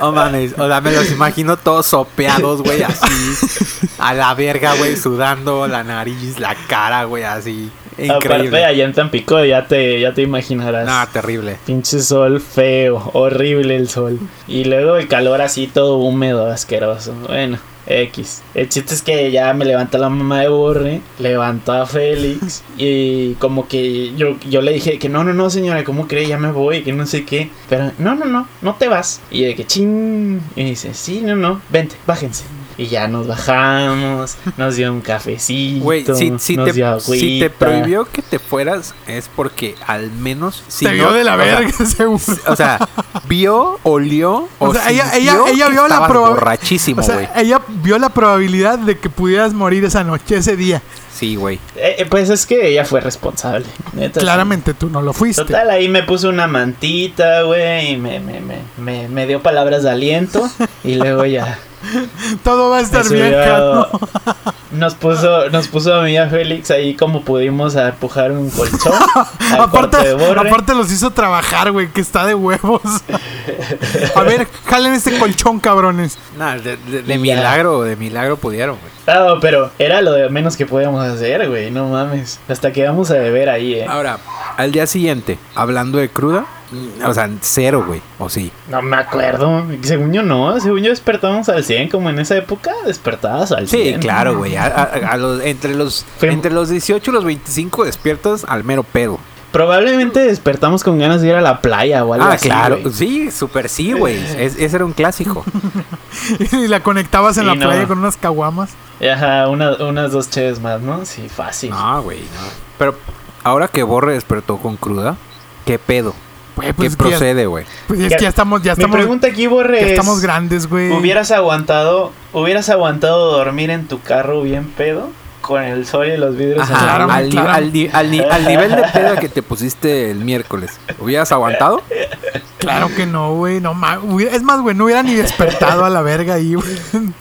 [SPEAKER 3] Oh mames, o sea, me los imagino todos sopeados, güey, así. A la verga, güey, sudando la nariz, la cara, güey, así.
[SPEAKER 1] Aparte,
[SPEAKER 3] Increíble.
[SPEAKER 1] allá en Tampico ya te, ya te imaginarás.
[SPEAKER 3] No, terrible.
[SPEAKER 1] Pinche sol feo, horrible el sol. Y luego el calor así todo húmedo, asqueroso. Bueno, X. El chiste es que ya me levanta la mamá de Borre, levantó a Félix y como que yo, yo le dije que no, no, no señora, ¿cómo cree? Ya me voy, que no sé qué. Pero no, no, no, no te vas. Y de que ching. Y dice, sí, no, no, vente, bájense. Y ya nos bajamos, nos dio un cafecito,
[SPEAKER 3] Güey, si, si,
[SPEAKER 1] nos
[SPEAKER 3] te,
[SPEAKER 1] dio
[SPEAKER 3] si te prohibió que te fueras, es porque al menos. Si
[SPEAKER 2] Te
[SPEAKER 3] no-
[SPEAKER 2] vio de la
[SPEAKER 3] o sea,
[SPEAKER 2] verga, seguro.
[SPEAKER 3] O sea, vio, olió, o,
[SPEAKER 2] O sea, ella- ella- ella vio la
[SPEAKER 3] estabas
[SPEAKER 2] proba-
[SPEAKER 3] borrachísimo,
[SPEAKER 2] O sea, ella vio la probabilidad de que pudieras morir esa noche, ese día.
[SPEAKER 3] Sí, güey.
[SPEAKER 1] Eh, eh, pues es que ella fue responsable. neta, sí.
[SPEAKER 2] Claramente tú no lo fuiste.
[SPEAKER 1] Total, ahí me puso una mantita, güey, y me, me, me, me, me dio palabras de aliento. Y luego ya
[SPEAKER 2] Todo va a estar bien, Cano.
[SPEAKER 1] nos puso, nos puso a mí y a Félix ahí como pudimos a empujar un colchón.
[SPEAKER 2] Aparte, los hizo trabajar, güey, que está de huevos. A ver, jalen este colchón, cabrones.
[SPEAKER 3] Nah, de, milagro, de milagro pudieron, güey.
[SPEAKER 1] No, pero era lo de menos que podíamos hacer, güey, no mames. Hasta quedamos a beber ahí, eh.
[SPEAKER 3] Ahora, al día siguiente, hablando de cruda, o sea, cero, güey. O sí.
[SPEAKER 1] No me acuerdo. Según yo no, según yo despertábamos al 100, como en esa época despertabas al 100.
[SPEAKER 3] Sí, claro, güey. A- a- a los- entre, los,
[SPEAKER 1] Fue-
[SPEAKER 3] entre los 18 y los 25 despiertas al mero pedo.
[SPEAKER 1] Probablemente despertamos con ganas de ir a la playa o algo
[SPEAKER 3] Ah,
[SPEAKER 1] así.
[SPEAKER 3] claro. Sí, súper sí, güey. Es- ese era un clásico.
[SPEAKER 2] Y la conectabas en
[SPEAKER 1] Sí,
[SPEAKER 2] la
[SPEAKER 1] no.
[SPEAKER 2] playa con unas caguamas.
[SPEAKER 1] Ajá, una- unas dos cheves más, ¿no? Sí, fácil.
[SPEAKER 3] No, güey, no. Pero ahora que Borre despertó con cruda, ¿qué pedo?
[SPEAKER 2] Güey,
[SPEAKER 3] ¿Qué
[SPEAKER 2] pues es que ya-
[SPEAKER 3] procede, güey?
[SPEAKER 2] Pues es que ya estamos, ya
[SPEAKER 1] Mi
[SPEAKER 2] estamos,
[SPEAKER 1] pregunta aquí, Borre,
[SPEAKER 2] ya estamos grandes, güey.
[SPEAKER 1] ¿hubieras aguantado, hubieras aguantado dormir en tu carro bien pedo? Con el sol y los vidrios
[SPEAKER 3] Ajá,
[SPEAKER 2] Claro,
[SPEAKER 3] al,
[SPEAKER 2] claro.
[SPEAKER 3] al ni- al ni- al nivel de peda que te pusiste el miércoles, ¿hubieras aguantado?
[SPEAKER 2] Claro que no, güey. No ma- Es más, güey, no hubiera ni despertado a la verga ahí, güey.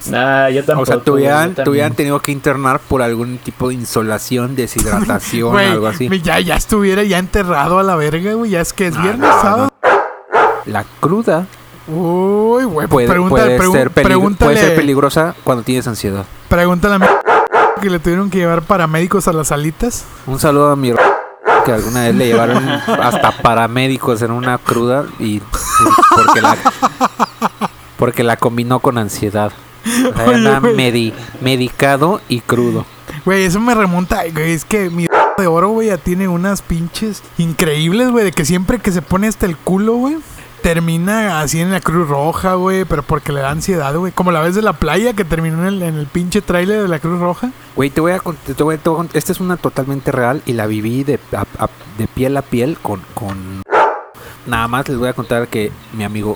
[SPEAKER 1] Nah, yo tampoco.
[SPEAKER 3] O sea, te
[SPEAKER 1] güey,
[SPEAKER 3] hubieran, tenido que internar por algún tipo de insolación, deshidratación,
[SPEAKER 2] Güey,
[SPEAKER 3] algo así.
[SPEAKER 2] ya, ya estuviera ya enterrado a la verga, güey. Ya es que es viernes,
[SPEAKER 3] no,
[SPEAKER 2] sábado.
[SPEAKER 3] La cruda
[SPEAKER 2] Uy, güey, pues
[SPEAKER 3] puede,
[SPEAKER 2] pregúntale,
[SPEAKER 3] puede
[SPEAKER 2] pregun-
[SPEAKER 3] ser
[SPEAKER 2] pregúntale,
[SPEAKER 3] puede ser peligrosa cuando tienes ansiedad.
[SPEAKER 2] pregúntale a mi... que le tuvieron que llevar paramédicos a las alitas.
[SPEAKER 3] Un saludo a mi que alguna vez le llevaron hasta paramédicos en una cruda y porque la porque la combinó con ansiedad. O sea,
[SPEAKER 2] Oye,
[SPEAKER 3] anda
[SPEAKER 2] güey.
[SPEAKER 3] medi- medicado y crudo.
[SPEAKER 2] Güey, eso me remonta, güey, es que mi de oro, güey, ya tiene unas pinches increíbles, güey, de que siempre que se pone hasta el culo, güey, termina así en la Cruz Roja, güey, pero porque le da ansiedad, güey. Como la vez de la playa que terminó en el, en el pinche tráiler de la Cruz Roja.
[SPEAKER 3] Güey, te voy a cont- te voy a- te voy a cont- esta es una totalmente real y la viví de, de piel a piel con, con nada más les voy a contar que mi amigo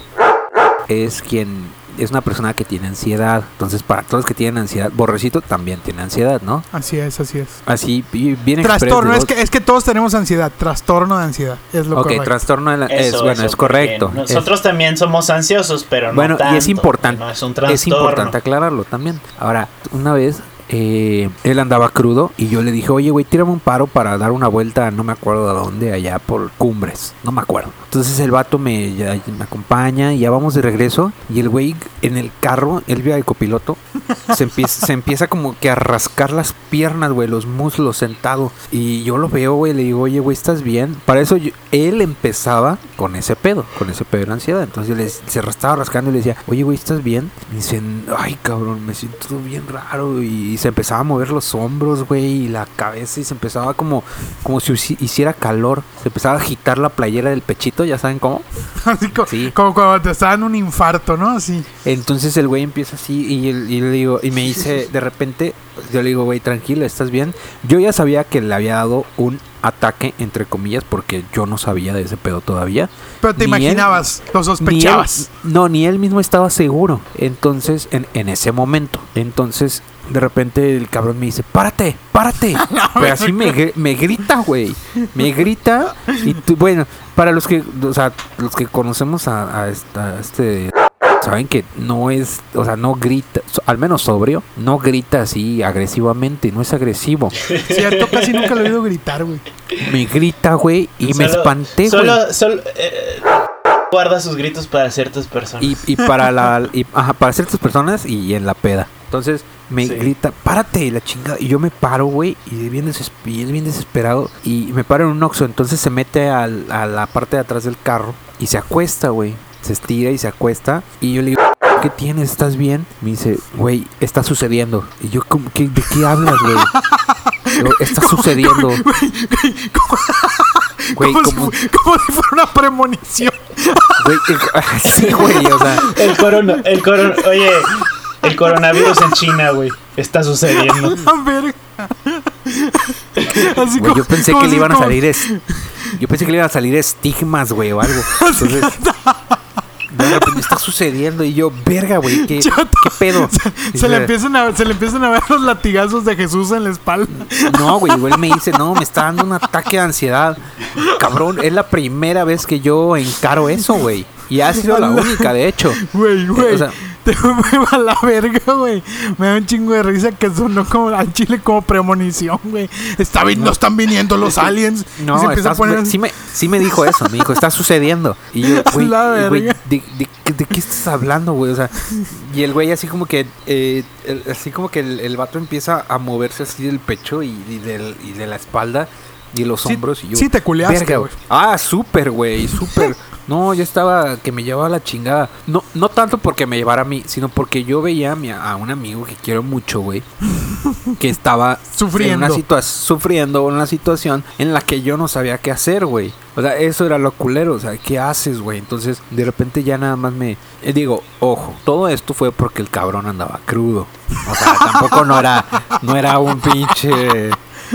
[SPEAKER 3] es quien es una persona que tiene ansiedad. Entonces, para todos los que tienen ansiedad, Borrecito también tiene ansiedad, ¿no?
[SPEAKER 2] Así es, así es.
[SPEAKER 3] Así, bi- bien
[SPEAKER 2] Trastorno, es que, es que todos tenemos ansiedad. Trastorno de ansiedad, es lo
[SPEAKER 3] Ok,
[SPEAKER 2] correcto.
[SPEAKER 3] trastorno de la... es,
[SPEAKER 1] Eso,
[SPEAKER 3] bueno,
[SPEAKER 1] eso,
[SPEAKER 3] es correcto. Es-
[SPEAKER 1] Nosotros también somos ansiosos, pero no
[SPEAKER 3] bueno, y es importante.
[SPEAKER 1] No es un
[SPEAKER 3] es importante aclararlo también. Ahora, una vez eh, él andaba crudo y yo le dije, oye, güey, tírame un paro para dar una vuelta, no me acuerdo de dónde, allá por Cumbres, no me acuerdo. Entonces el vato me, acompaña y ya vamos de regreso y el güey en el carro, él vio al copiloto, se empieza, como que a rascar las piernas, güey, los muslos sentado. Y yo lo veo, güey, le digo, oye, güey, ¿estás bien? Para eso él empezaba con ese pedo, con ese pedo de ansiedad. Entonces le, se estaba rascando y le decía, oye, güey, ¿estás bien? Me dicen, ay, cabrón, me siento bien raro. Y se empezaba a mover los hombros, güey, y la cabeza y se empezaba como, como si hici- hiciera calor. Se empezaba a agitar la playera del pechito, ¿ya saben cómo?
[SPEAKER 2] Así co-
[SPEAKER 3] Sí.
[SPEAKER 2] como cuando te estaban un infarto, ¿no? Así.
[SPEAKER 3] Entonces el güey empieza así y, él- y le digo, y me dice, de repente, yo le digo, güey, tranquilo, ¿estás bien? Yo ya sabía que le había dado un ataque, entre comillas, porque yo no sabía de ese pedo todavía.
[SPEAKER 2] Pero te
[SPEAKER 3] Ni él-
[SPEAKER 2] imaginabas, lo
[SPEAKER 3] Ni él-
[SPEAKER 2] sospechabas.
[SPEAKER 3] no, ni él mismo estaba seguro. Entonces, en, en ese momento. Entonces, de repente el cabrón me dice, párate, párate. Pero así me, me grita, güey. Me grita. Y tú- bueno, para los que, o sea, los que conocemos a, a esta- a este... Saben que no es, o sea, no grita, al menos sobrio, no grita así agresivamente, no es agresivo.
[SPEAKER 2] Cierto, casi nunca lo he oído gritar, güey.
[SPEAKER 3] Me grita, güey, y me
[SPEAKER 1] Solo-
[SPEAKER 3] espanté, güey.
[SPEAKER 1] Solo, solo, eh, guarda sus gritos para ciertas personas.
[SPEAKER 3] y, y para la y, ajá, para ciertas personas y en la peda. Entonces me
[SPEAKER 1] Sí.
[SPEAKER 3] grita, párate la chingada. Y yo me paro, güey, y, bien y él bien desesperado. Y me paro en un oxo. Entonces se mete al- a la parte de atrás del carro y se acuesta, güey. Se estira y se acuesta. Y yo le digo, ¿qué tienes? ¿Estás bien? Me dice, güey, está sucediendo. Y yo, ¿cómo, qué, ¿de qué hablas, güey? Está sucediendo. Güey,
[SPEAKER 2] como,
[SPEAKER 3] como,
[SPEAKER 2] si, como si fuera una premonición.
[SPEAKER 3] güey, eh, sí, güey, o sea,
[SPEAKER 1] El corona, el corona, oye, el coronavirus en China, güey, está sucediendo.
[SPEAKER 2] A ver. Así
[SPEAKER 3] Güey, yo pensé
[SPEAKER 2] como
[SPEAKER 3] que le iban a
[SPEAKER 2] como-
[SPEAKER 3] salir es... Yo pensé que le iban a salir estigmas, güey, o algo. Entonces, de repente está sucediendo y yo, verga, güey, ¿qué. ¿qué pedo?
[SPEAKER 2] Se le,
[SPEAKER 3] Dice,
[SPEAKER 2] empiezan a, se le empiezan a ver los latigazos de Jesús en la espalda.
[SPEAKER 3] No, güey, güey, me dice, no, me está dando un ataque de ansiedad. Cabrón, es la primera vez que yo encaro eso, güey. Y ha sido la única, de hecho.
[SPEAKER 2] Güey, güey.
[SPEAKER 3] O sea-
[SPEAKER 2] te va a la verga, güey. Me da un chingo de risa que sonó como al chile como premonición, güey. Está vi- no están viniendo los aliens. y se
[SPEAKER 3] No,
[SPEAKER 2] empieza
[SPEAKER 3] estás-
[SPEAKER 2] a poner.
[SPEAKER 3] sí, me, sí me dijo eso, me dijo, está sucediendo. Y yo, güey. ¿de, de, qué- de qué estás hablando, güey? O sea, y el güey así como que, eh, el- así como que el, el vato empieza a moverse así del pecho y, y del- y de la espalda y los
[SPEAKER 2] Sí-
[SPEAKER 3] hombros. y yo,
[SPEAKER 2] sí te culeaste,
[SPEAKER 3] "Verga,
[SPEAKER 2] güey".
[SPEAKER 3] Ah, súper, güey, súper. No, yo estaba que me llevaba la chingada. No, no tanto porque me llevara a mí, sino porque yo veía a, mi- a un amigo que quiero mucho, güey, que estaba
[SPEAKER 2] Sufriendo.
[SPEAKER 3] en una sufriendo una situación en la que yo no sabía qué hacer, güey. O sea, eso era lo culero, o sea, ¿qué haces, güey? Entonces, de repente ya nada más me eh, digo, ojo, todo esto fue porque el cabrón andaba crudo. O sea, tampoco no era no era un pinche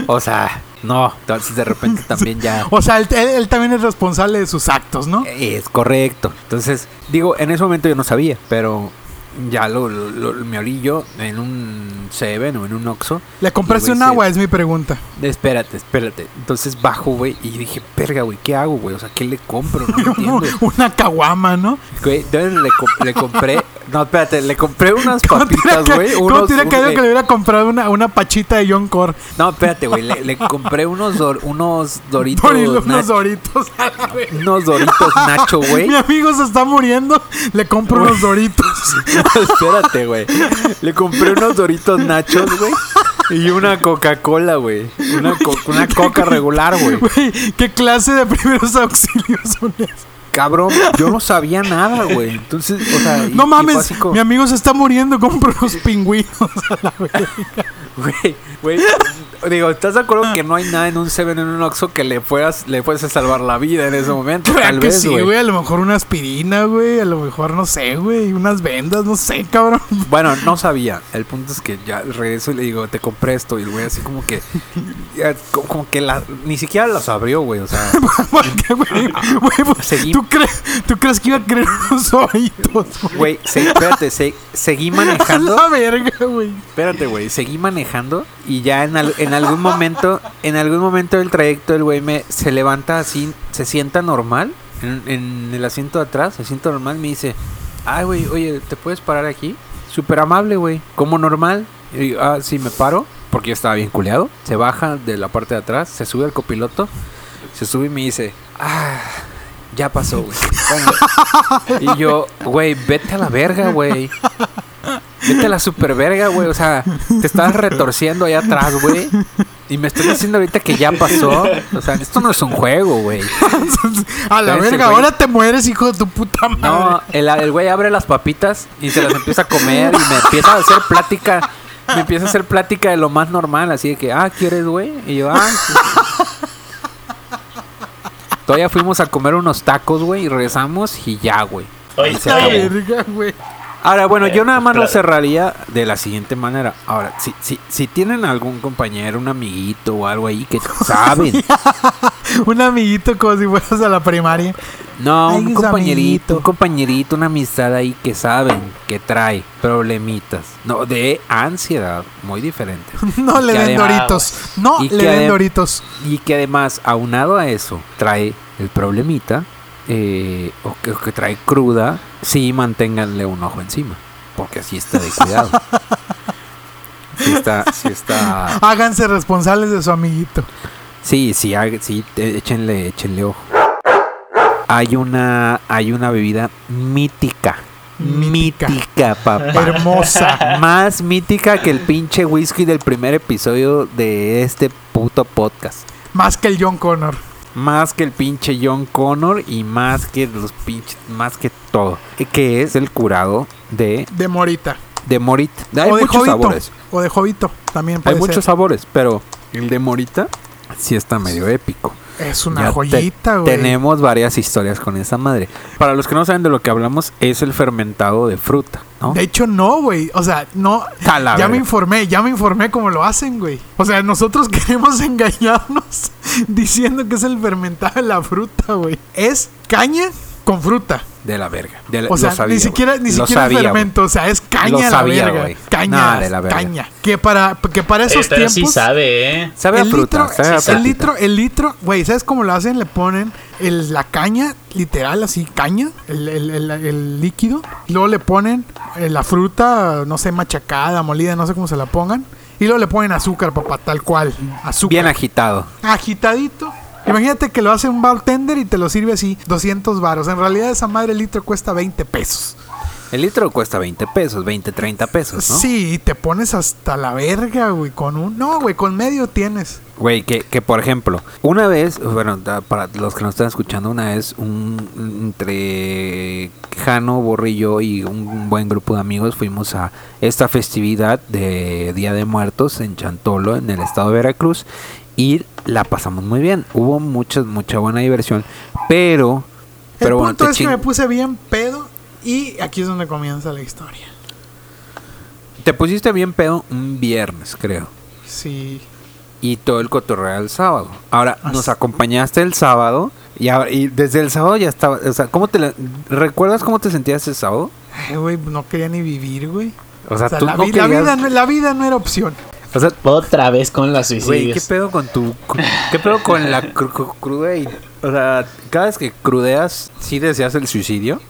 [SPEAKER 3] o sea, no, entonces de repente también ya
[SPEAKER 2] O sea, él, él- también es responsable de sus actos, ¿no?
[SPEAKER 3] es correcto. Entonces, digo, en ese momento yo no sabía, pero ya lo, lo- lo- me olí yo en un Seven o en un Oxxo.
[SPEAKER 2] ¿Le compraste un agua? Es mi pregunta.
[SPEAKER 3] Espérate, espérate. Entonces bajo, güey, y dije, verga, güey, ¿qué hago, güey? O sea, ¿qué le compro? No entiendo.
[SPEAKER 2] Una caguama, ¿no?
[SPEAKER 3] Güey, entonces le, co- le compré... No, espérate, le compré unas
[SPEAKER 2] ¿Cómo te hubiera
[SPEAKER 3] papitas, güey.
[SPEAKER 2] ¿Cómo caído
[SPEAKER 3] eh,
[SPEAKER 2] que le hubiera comprado una, una pachita de John Core?
[SPEAKER 3] No, espérate, güey. Le, le compré unos, dor- unos doritos...
[SPEAKER 2] Por unos doritos.
[SPEAKER 3] unos doritos nacho, güey.
[SPEAKER 2] Mi amigo se está muriendo. Le compro unos doritos.
[SPEAKER 3] Espérate, güey. Le compré unos doritos nachos, güey. Y una Coca-Cola, güey. Una, co- una coca regular, güey.
[SPEAKER 2] Güey, ¿qué clase de primeros auxilios son esos?
[SPEAKER 3] Cabrón, yo no sabía nada, güey. Entonces, o sea... y-
[SPEAKER 2] No mames, mi amigo se está muriendo, compro unos pingüinos a la verga.
[SPEAKER 3] Güey, güey, digo, ¿estás de acuerdo que no hay nada en un Seven en un Oxxo que le puedas, le fuese salvar la vida en ese momento? Tal
[SPEAKER 2] que
[SPEAKER 3] vez,
[SPEAKER 2] sí,
[SPEAKER 3] güey.
[SPEAKER 2] güey, a lo mejor una aspirina, güey, a lo mejor, no sé, güey, unas vendas, no sé, cabrón.
[SPEAKER 3] Bueno, no sabía. El punto es que ya regreso y le digo, te compré esto. Y el güey así como que... ya, como, como que la, ni siquiera las abrió, güey. O sea,
[SPEAKER 2] Porque, güey, güey, pues,
[SPEAKER 3] Seguí-
[SPEAKER 2] ¿tú, crees, ¿tú crees que iba a creer unos ojitos, güey?
[SPEAKER 3] güey, se- espérate, se- seguí
[SPEAKER 2] A
[SPEAKER 3] manejando.
[SPEAKER 2] la verga, güey.
[SPEAKER 3] Espérate, güey, seguí manejando y ya en, al- en algún momento, en algún momento del trayecto el güey me se levanta así, se sienta normal en, en el asiento de atrás, se sienta normal, me dice, ay, güey, oye, ¿te puedes parar aquí? Súper amable, güey, como normal. Y ah, sí, me paro, porque yo estaba bien culeado. Se baja de la parte de atrás, se sube al copiloto, se sube y me dice, ah, ya pasó, güey. Y yo, güey, vete a la verga, güey. Vete a la super verga, güey. O sea, te estabas retorciendo allá atrás, güey. Y me estás diciendo ahorita que ya pasó. O sea, esto no es un juego, güey.
[SPEAKER 2] A la verga,
[SPEAKER 3] güey-
[SPEAKER 2] ahora te mueres, hijo de tu puta madre.
[SPEAKER 3] No, el el güey abre las papitas y se las empieza a comer y me empieza a hacer plática. Me empieza a hacer plática de lo más normal, así de que, ah, ¿quieres, güey? Y yo, ah. sí". Todavía fuimos a comer unos tacos, güey, y regresamos y ya, güey.
[SPEAKER 1] Oye,
[SPEAKER 2] verga, güey.
[SPEAKER 3] Ahora, bueno, yo nada más lo cerraría de la siguiente manera. Ahora, si, si, si tienen algún compañero, un amiguito o algo ahí que saben.
[SPEAKER 2] Un amiguito como si fueras a la primaria.
[SPEAKER 3] No,
[SPEAKER 2] Ay,
[SPEAKER 3] un compañerito,
[SPEAKER 2] amiguito.
[SPEAKER 3] un compañerito, una amistad ahí que saben que trae problemitas. No, de ansiedad, muy diferente.
[SPEAKER 2] No le den
[SPEAKER 3] además-
[SPEAKER 2] doritos. No le den doritos.
[SPEAKER 3] Y que además, aunado a eso, trae el problemita, eh, o, que, o que trae cruda, sí manténganle un ojo encima. Porque así está de cuidado. Sí está, sí está.
[SPEAKER 2] Háganse responsables de su amiguito.
[SPEAKER 3] Sí, sí, sí, eh, échenle, échenle ojo. Hay una, hay una bebida mítica.
[SPEAKER 2] Mítica.
[SPEAKER 3] Mítica, papá.
[SPEAKER 2] Hermosa.
[SPEAKER 3] Más mítica que el pinche whisky del primer episodio de este puto podcast.
[SPEAKER 2] Más que el John Connor.
[SPEAKER 3] Más que el pinche John Connor y más que los pinches, más que todo. Que es el curado de,
[SPEAKER 2] De Morita.
[SPEAKER 3] de Morita. Hay
[SPEAKER 2] o de
[SPEAKER 3] muchos
[SPEAKER 2] Jovito.
[SPEAKER 3] sabores.
[SPEAKER 2] O de Jovito. También
[SPEAKER 3] Hay muchos
[SPEAKER 2] ser.
[SPEAKER 3] sabores, pero el de Morita sí está medio épico.
[SPEAKER 2] Es una
[SPEAKER 3] Ya
[SPEAKER 2] joyita, güey.
[SPEAKER 3] Tenemos varias historias con esa madre. Para los que no saben de lo que hablamos, es el fermentado de fruta, ¿no?
[SPEAKER 2] De hecho, no, güey. O sea, no. Ya me informé, ya me informé cómo lo hacen, güey. O sea, nosotros queremos engañarnos diciendo que es el fermentado de la fruta, güey. Es caña con fruta.
[SPEAKER 3] De la verga. De la-
[SPEAKER 2] O sea,
[SPEAKER 3] sabía,
[SPEAKER 2] ni siquiera, ni
[SPEAKER 3] Lo
[SPEAKER 2] siquiera
[SPEAKER 3] sabía,
[SPEAKER 2] fermento, o sea, es caña
[SPEAKER 3] Lo sabía,
[SPEAKER 2] verga.
[SPEAKER 3] güey.
[SPEAKER 2] Caña,
[SPEAKER 3] de la verga.
[SPEAKER 2] caña. Que para, que para esos
[SPEAKER 1] Eh, pero
[SPEAKER 2] tiempos.
[SPEAKER 1] sí sabe, ¿eh?
[SPEAKER 3] Sabe a
[SPEAKER 2] el
[SPEAKER 3] fruta.
[SPEAKER 2] litro,
[SPEAKER 3] sabe a
[SPEAKER 2] el litro, el litro, güey, ¿sabes cómo lo hacen? Le ponen el, la caña, literal, así, caña, el, el- el- el líquido. Luego le ponen eh, la fruta, no sé, machacada, molida, no sé cómo se la pongan. Y luego le ponen azúcar, papá, tal cual. Azúcar.
[SPEAKER 3] Bien agitado.
[SPEAKER 2] agitadito. Imagínate que lo hace un bartender y te lo sirve así, 200 varos. En realidad esa madre el litro cuesta 20 pesos.
[SPEAKER 3] El litro cuesta 20 pesos, 20, 30 pesos, ¿no?
[SPEAKER 2] Sí, y te pones hasta la verga, güey, con un... No, güey, con medio tienes.
[SPEAKER 3] Güey, que, que por ejemplo, una vez, bueno, para los que nos están escuchando, una vez, un, entre Jano, Borrillo y un buen grupo de amigos fuimos a esta festividad de Día de Muertos en Chantolo, en el estado de Veracruz, y la pasamos muy bien. Hubo mucha, mucha buena diversión, pero...
[SPEAKER 2] El
[SPEAKER 3] pero bueno,
[SPEAKER 2] punto
[SPEAKER 3] te
[SPEAKER 2] es que me puse bien pedo y aquí es donde comienza la historia.
[SPEAKER 3] te pusiste bien pedo un viernes, creo.
[SPEAKER 2] Sí.
[SPEAKER 3] y todo el cotorreo el sábado. Ahora,
[SPEAKER 2] Así.
[SPEAKER 3] nos acompañaste el sábado y, ahora- y desde el sábado ya estaba, o sea, ¿cómo te la- recuerdas cómo te sentías el sábado?
[SPEAKER 2] Ay, güey, no quería ni vivir, güey.
[SPEAKER 3] O sea,
[SPEAKER 2] O sea,
[SPEAKER 3] tú
[SPEAKER 2] la,
[SPEAKER 3] no
[SPEAKER 2] vi- la
[SPEAKER 3] querías-
[SPEAKER 2] vida, no- la vida no era opción.
[SPEAKER 3] o sea,
[SPEAKER 1] Otra vez con las
[SPEAKER 3] güey, ¿qué
[SPEAKER 1] suicidios.
[SPEAKER 3] pedo con tu qué pedo con la cru- cru- cruda y o sea, cada vez que crudeas sí deseas el suicidio?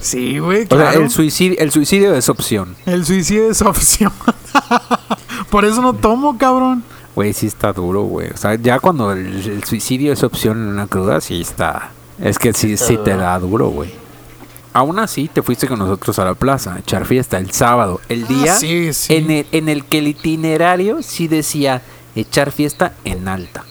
[SPEAKER 2] Sí, güey,
[SPEAKER 3] O
[SPEAKER 2] claro.
[SPEAKER 3] sea, el suicidio el suicidio es opción.
[SPEAKER 2] El suicidio es opción. Por eso no tomo, cabrón.
[SPEAKER 3] Güey, sí está duro, güey. O sea, ya cuando el, el suicidio es opción en una cruda, sí está. Es que sí,
[SPEAKER 1] Está
[SPEAKER 3] sí te
[SPEAKER 1] duro.
[SPEAKER 3] da duro, güey. aún así te fuiste con nosotros a la plaza a echar fiesta el sábado, el
[SPEAKER 2] Ah,
[SPEAKER 3] día
[SPEAKER 2] sí, sí.
[SPEAKER 3] En, el, en el que el itinerario sí decía echar fiesta en alta.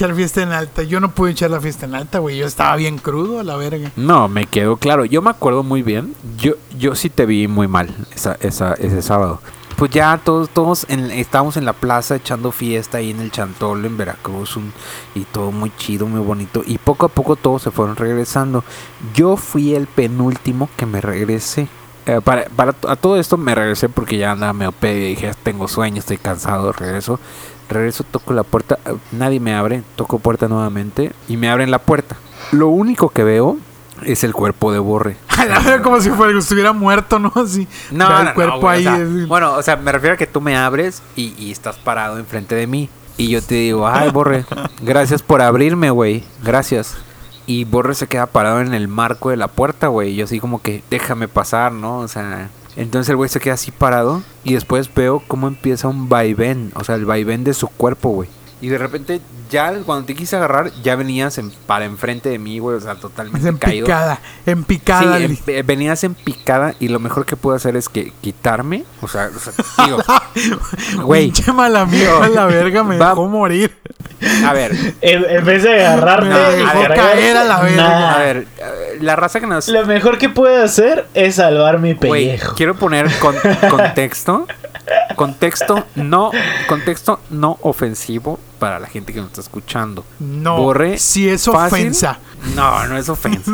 [SPEAKER 2] Echar fiesta en alta. Yo no pude echar la fiesta en alta, güey. Yo estaba bien crudo a la verga.
[SPEAKER 3] No, me quedó claro. Yo me acuerdo muy bien. Yo, yo sí te vi muy mal esa, esa- ese sábado. Pues ya todos, todos en- estábamos en la plaza echando fiesta ahí en el Chantolo, en Veracruz, un- y todo muy chido, muy bonito. Y poco a poco todos se fueron regresando. Yo fui el penúltimo que me regresé. Eh, para, para a todo esto me regresé porque ya andaba medio pedo y dije, tengo sueño, estoy cansado, regreso. Regreso, toco la puerta, nadie me abre, toco puerta nuevamente y me abren la puerta. Lo único que veo es el cuerpo de Borre.
[SPEAKER 2] Como si fuera, estuviera muerto, ¿no? Así.
[SPEAKER 3] No,
[SPEAKER 2] el
[SPEAKER 3] no, no,
[SPEAKER 2] cuerpo
[SPEAKER 3] güey,
[SPEAKER 2] ahí.
[SPEAKER 3] o sea,
[SPEAKER 2] así.
[SPEAKER 3] bueno, o sea, me refiero a que tú me abres y, y estás parado enfrente de mí. Y yo te digo, ay, Borre, gracias por abrirme, güey. Gracias. Y Borre se queda parado en el marco de la puerta, güey. Y yo así como que, déjame pasar, ¿no? O sea, entonces el güey se queda así parado. Y después veo cómo empieza un vaivén. O sea, el vaivén de su cuerpo, güey. Y de repente, ya cuando te quise agarrar, ya venías en- para enfrente de mí, güey. O sea, totalmente
[SPEAKER 2] en
[SPEAKER 3] caído.
[SPEAKER 2] picada. En picada.
[SPEAKER 3] Sí, en- eh, venías en picada y lo mejor que puedo hacer es que quitarme. O sea, o sea, digo, güey,
[SPEAKER 2] Pinche mala mierda, la verga me
[SPEAKER 3] Va-
[SPEAKER 2] dejó morir.
[SPEAKER 3] a ver,
[SPEAKER 1] En, en vez de agarrarte
[SPEAKER 2] Me dejó caer a la verga.
[SPEAKER 3] a ver, eh, la raza que nos...
[SPEAKER 1] Lo mejor que puedo hacer es salvar mi
[SPEAKER 3] Güey,
[SPEAKER 1] pellejo.
[SPEAKER 3] quiero poner con- contexto, contexto no, contexto no ofensivo para la gente que nos está escuchando.
[SPEAKER 2] No,
[SPEAKER 3] Borre,
[SPEAKER 2] si es
[SPEAKER 3] fácil.
[SPEAKER 2] ofensa.
[SPEAKER 3] No, no es ofensa.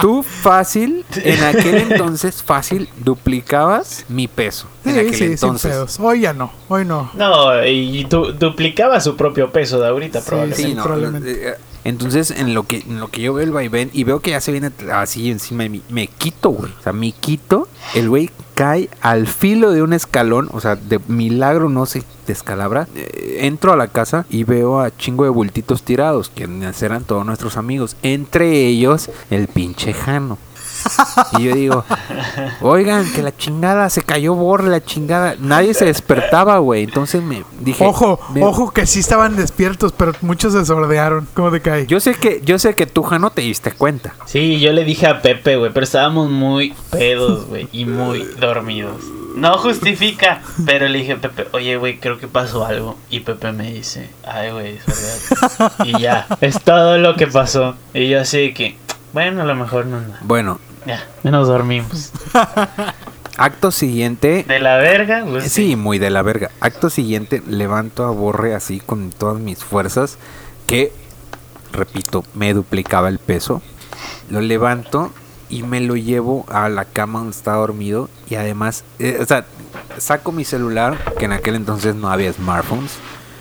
[SPEAKER 3] Tú fácil, en aquel entonces fácil, duplicabas mi peso. En aquel
[SPEAKER 2] sí, sin
[SPEAKER 3] entonces.
[SPEAKER 2] pedos. Hoy ya no, hoy no.
[SPEAKER 1] No, y du- duplicaba su propio peso de ahorita,
[SPEAKER 2] Sí,
[SPEAKER 1] probablemente.
[SPEAKER 3] Sí, no,
[SPEAKER 2] probablemente.
[SPEAKER 3] Entonces, en lo que en lo que yo veo el vaivén y veo que ya se viene así encima de mí, me quito, güey. O sea, me quito, el güey cae al filo de un escalón, o sea, de milagro no se descalabra. Eh, entro a la casa y veo a chingo de bultitos tirados, que eran todos nuestros amigos, entre ellos el pinche Jano. Y yo digo, oigan, que la chingada se cayó borre la chingada. Nadie se despertaba, güey. Entonces me dije,
[SPEAKER 2] Ojo,
[SPEAKER 3] me-
[SPEAKER 2] ojo que sí estaban despiertos, pero muchos se sordearon. ¿Cómo te cae?
[SPEAKER 3] Yo sé que, yo sé que tú, Jano, te diste cuenta.
[SPEAKER 1] Sí, yo le dije a Pepe, güey, pero estábamos muy pedos, güey, y muy dormidos. No justifica, pero le dije a Pepe, oye, güey, creo que pasó algo. Y Pepe me dice, ay, güey, es verdad. Y ya, es todo lo que pasó. Y yo así de que, bueno, a lo mejor no, no.
[SPEAKER 3] Bueno,
[SPEAKER 1] Ya, nos dormimos.
[SPEAKER 3] acto siguiente.
[SPEAKER 1] De la verga, pues
[SPEAKER 3] Sí, muy de la verga. Acto siguiente, levanto a Borre así con todas mis fuerzas. Que, repito, me duplicaba el peso. Lo levanto y me lo llevo a la cama donde estaba dormido. Y además, eh, o sea, saco mi celular, que en aquel entonces no había smartphones.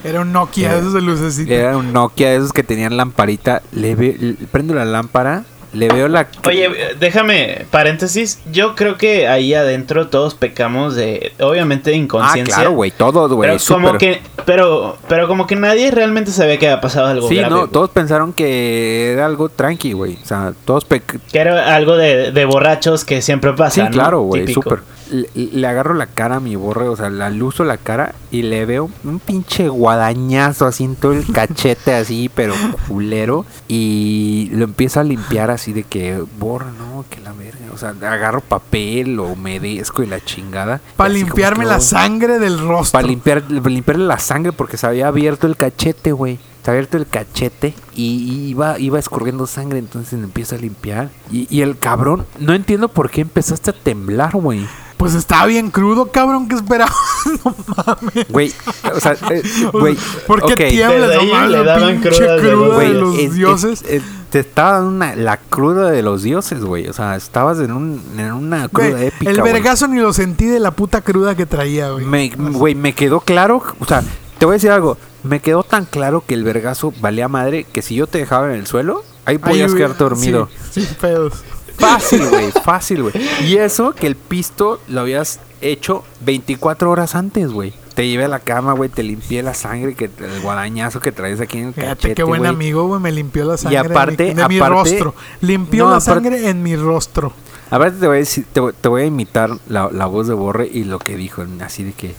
[SPEAKER 2] Era un Nokia,
[SPEAKER 3] Era-
[SPEAKER 2] esos de lucecita.
[SPEAKER 3] Era un Nokia de esos que tenían lamparita. Le ve- le- prendo la lámpara, le veo la...
[SPEAKER 1] Oye, déjame, paréntesis, yo creo que ahí adentro todos pecamos de, obviamente, de
[SPEAKER 3] Ah,
[SPEAKER 1] inconsciencia.
[SPEAKER 3] claro, güey, todo, güey,
[SPEAKER 1] Pero como que, pero, pero como que nadie realmente sabía que había pasado algo
[SPEAKER 3] Sí,
[SPEAKER 1] grave.
[SPEAKER 3] no,
[SPEAKER 1] güey.
[SPEAKER 3] todos pensaron que era algo tranqui, güey. O sea, todos pec-
[SPEAKER 1] Que era algo de, de borrachos que siempre pasa.
[SPEAKER 3] Sí,
[SPEAKER 1] ¿no?
[SPEAKER 3] claro, güey, súper. Le, le agarro la cara a mi borre, o sea, la luzo la cara y le veo un pinche guadañazo así en todo el cachete, así, pero culero. Y lo empiezo a limpiar así de que, borre, no, que la verga. O sea, agarro papel o humedezco y la chingada.
[SPEAKER 2] Para limpiarme
[SPEAKER 3] que,
[SPEAKER 2] la
[SPEAKER 3] oh,
[SPEAKER 2] sangre del rostro.
[SPEAKER 3] Para limpiar, para limpiarle la sangre porque se había abierto el cachete, güey. Se había abierto el cachete y iba, iba escurriendo sangre, entonces le empiezo a limpiar. Y, y el cabrón, no entiendo por qué empezaste a temblar, güey.
[SPEAKER 2] Pues estaba bien crudo, cabrón, que esperaba. no mames.
[SPEAKER 3] Güey, o sea, eh, güey.
[SPEAKER 2] ¿Por qué
[SPEAKER 3] ok,
[SPEAKER 2] tiemblas? No
[SPEAKER 1] ahí
[SPEAKER 2] mames,
[SPEAKER 1] le
[SPEAKER 2] la
[SPEAKER 1] daban
[SPEAKER 2] pinche
[SPEAKER 1] crudas de
[SPEAKER 2] cruda
[SPEAKER 1] los-
[SPEAKER 2] de
[SPEAKER 3] güey,
[SPEAKER 2] los
[SPEAKER 3] es- es-
[SPEAKER 2] dioses.
[SPEAKER 3] es- te estaba dando una, la cruda de los dioses, güey. O sea, estabas en, un, en una cruda épica.
[SPEAKER 2] el vergazo ni lo sentí de la puta cruda que traía, güey.
[SPEAKER 3] Me, güey, me quedó claro, o sea, te voy a decir algo, me quedó tan claro que el vergazo valía madre que si yo te dejaba en el suelo, ahí podías quedarte dormido.
[SPEAKER 2] Sí, sin pedos.
[SPEAKER 3] Fácil, güey, fácil, güey. Y eso que el pisto lo habías hecho 24 horas antes, güey. Te llevé a la cama, güey, te limpié la sangre, que el guadañazo que traes aquí en el
[SPEAKER 2] Fíjate
[SPEAKER 3] cachete,
[SPEAKER 2] qué buen
[SPEAKER 3] güey.
[SPEAKER 2] amigo, güey. Me limpió la sangre mi-
[SPEAKER 3] aparte-
[SPEAKER 2] de mi,
[SPEAKER 3] aparte-
[SPEAKER 2] rostro. Limpió
[SPEAKER 3] No,
[SPEAKER 2] la
[SPEAKER 3] aparte-
[SPEAKER 2] sangre en mi rostro.
[SPEAKER 3] Aparte te voy a decir, te, voy- te voy a imitar la, la voz de Borre y lo que dijo, así de que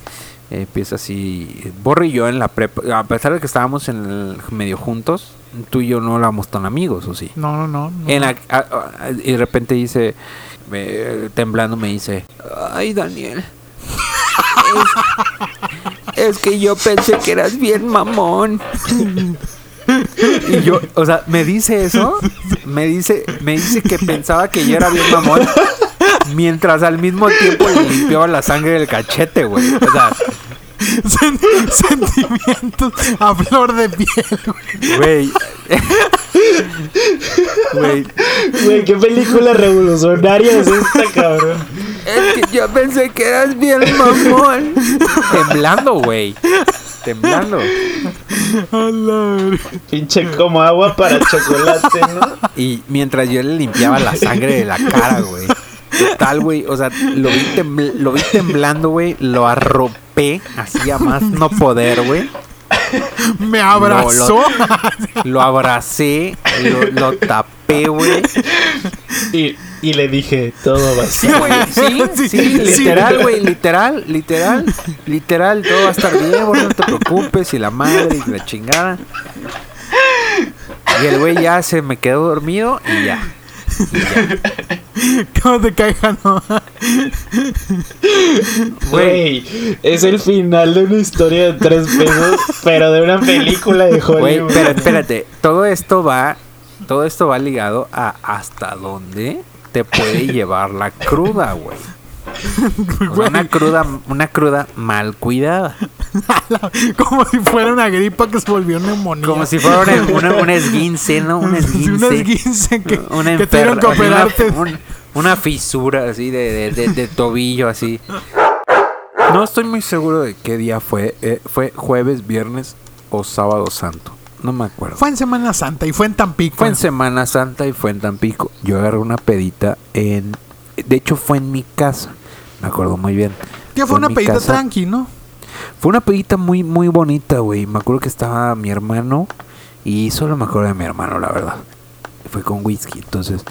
[SPEAKER 3] empieza así, Borre y yo en la prepa, a pesar de que estábamos en el medio juntos, tú y yo no éramos tan amigos, ¿o sí?
[SPEAKER 2] No, no, no. no.
[SPEAKER 3] En la- a- a- y de repente dice, me- temblando me dice, ay Daniel, es, es que yo pensé que eras bien mamón. Y yo, o sea, me dice eso, me dice, me dice que pensaba que yo era bien mamón, mientras al mismo tiempo le limpiaba la sangre del cachete, güey. O sea,
[SPEAKER 2] Sen- sentimientos a flor de piel, güey.
[SPEAKER 3] güey. Güey,
[SPEAKER 1] qué película revolucionaria es esta, cabrón.
[SPEAKER 3] Es que yo pensé que eras bien mamón. Temblando, güey. Temblando.
[SPEAKER 1] Pinche como agua para chocolate, ¿no?
[SPEAKER 3] Y mientras yo le limpiaba la sangre de la cara, güey. Total, güey. O sea, lo vi, tembl- lo vi temblando, güey. Lo arropé así a más no poder, güey.
[SPEAKER 2] Me abrazó.
[SPEAKER 3] Lo abracé, lo, lo tapé, güey.
[SPEAKER 1] Y, y le dije, todo va a
[SPEAKER 3] Sí,
[SPEAKER 1] estar
[SPEAKER 3] güey, sí, sí,
[SPEAKER 2] Sí, sí.
[SPEAKER 3] literal, güey, literal, literal, literal, todo va a estar bien, güey, no te preocupes, y la madre, y la chingada. Y el güey ya se me quedó dormido y ya.
[SPEAKER 2] ¿Cómo te cae, Jano?
[SPEAKER 1] Güey, es el final de una historia de tres pesos, pero de una película de
[SPEAKER 3] Güey,
[SPEAKER 1] Hollywood.
[SPEAKER 3] pero espérate, todo esto va, todo esto va ligado a hasta dónde te puede llevar la cruda, güey. Una cruda, una cruda mal cuidada.
[SPEAKER 2] Como si fuera una gripa que se volvió neumonía.
[SPEAKER 3] Como si fuera un, esguince, ¿no? Un esguince.
[SPEAKER 2] un esguince que,
[SPEAKER 3] una
[SPEAKER 2] que tuvieron
[SPEAKER 3] una- fisura así de, de- de- de tobillo así. No estoy muy seguro de qué día fue. eh, fue jueves, viernes o sábado santo. No me acuerdo.
[SPEAKER 2] Fue en Semana Santa y fue en Tampico.
[SPEAKER 3] Fue en Semana Santa y fue en Tampico. Yo agarré una pedita en... De hecho fue en mi casa. Me acuerdo muy bien.
[SPEAKER 2] que fue una pedita
[SPEAKER 3] casa.
[SPEAKER 2] tranqui, ¿no?
[SPEAKER 3] Fue una pedita muy, muy bonita, güey. Me acuerdo que estaba mi hermano y solo me acuerdo de mi hermano, la verdad. Fue con whisky, entonces.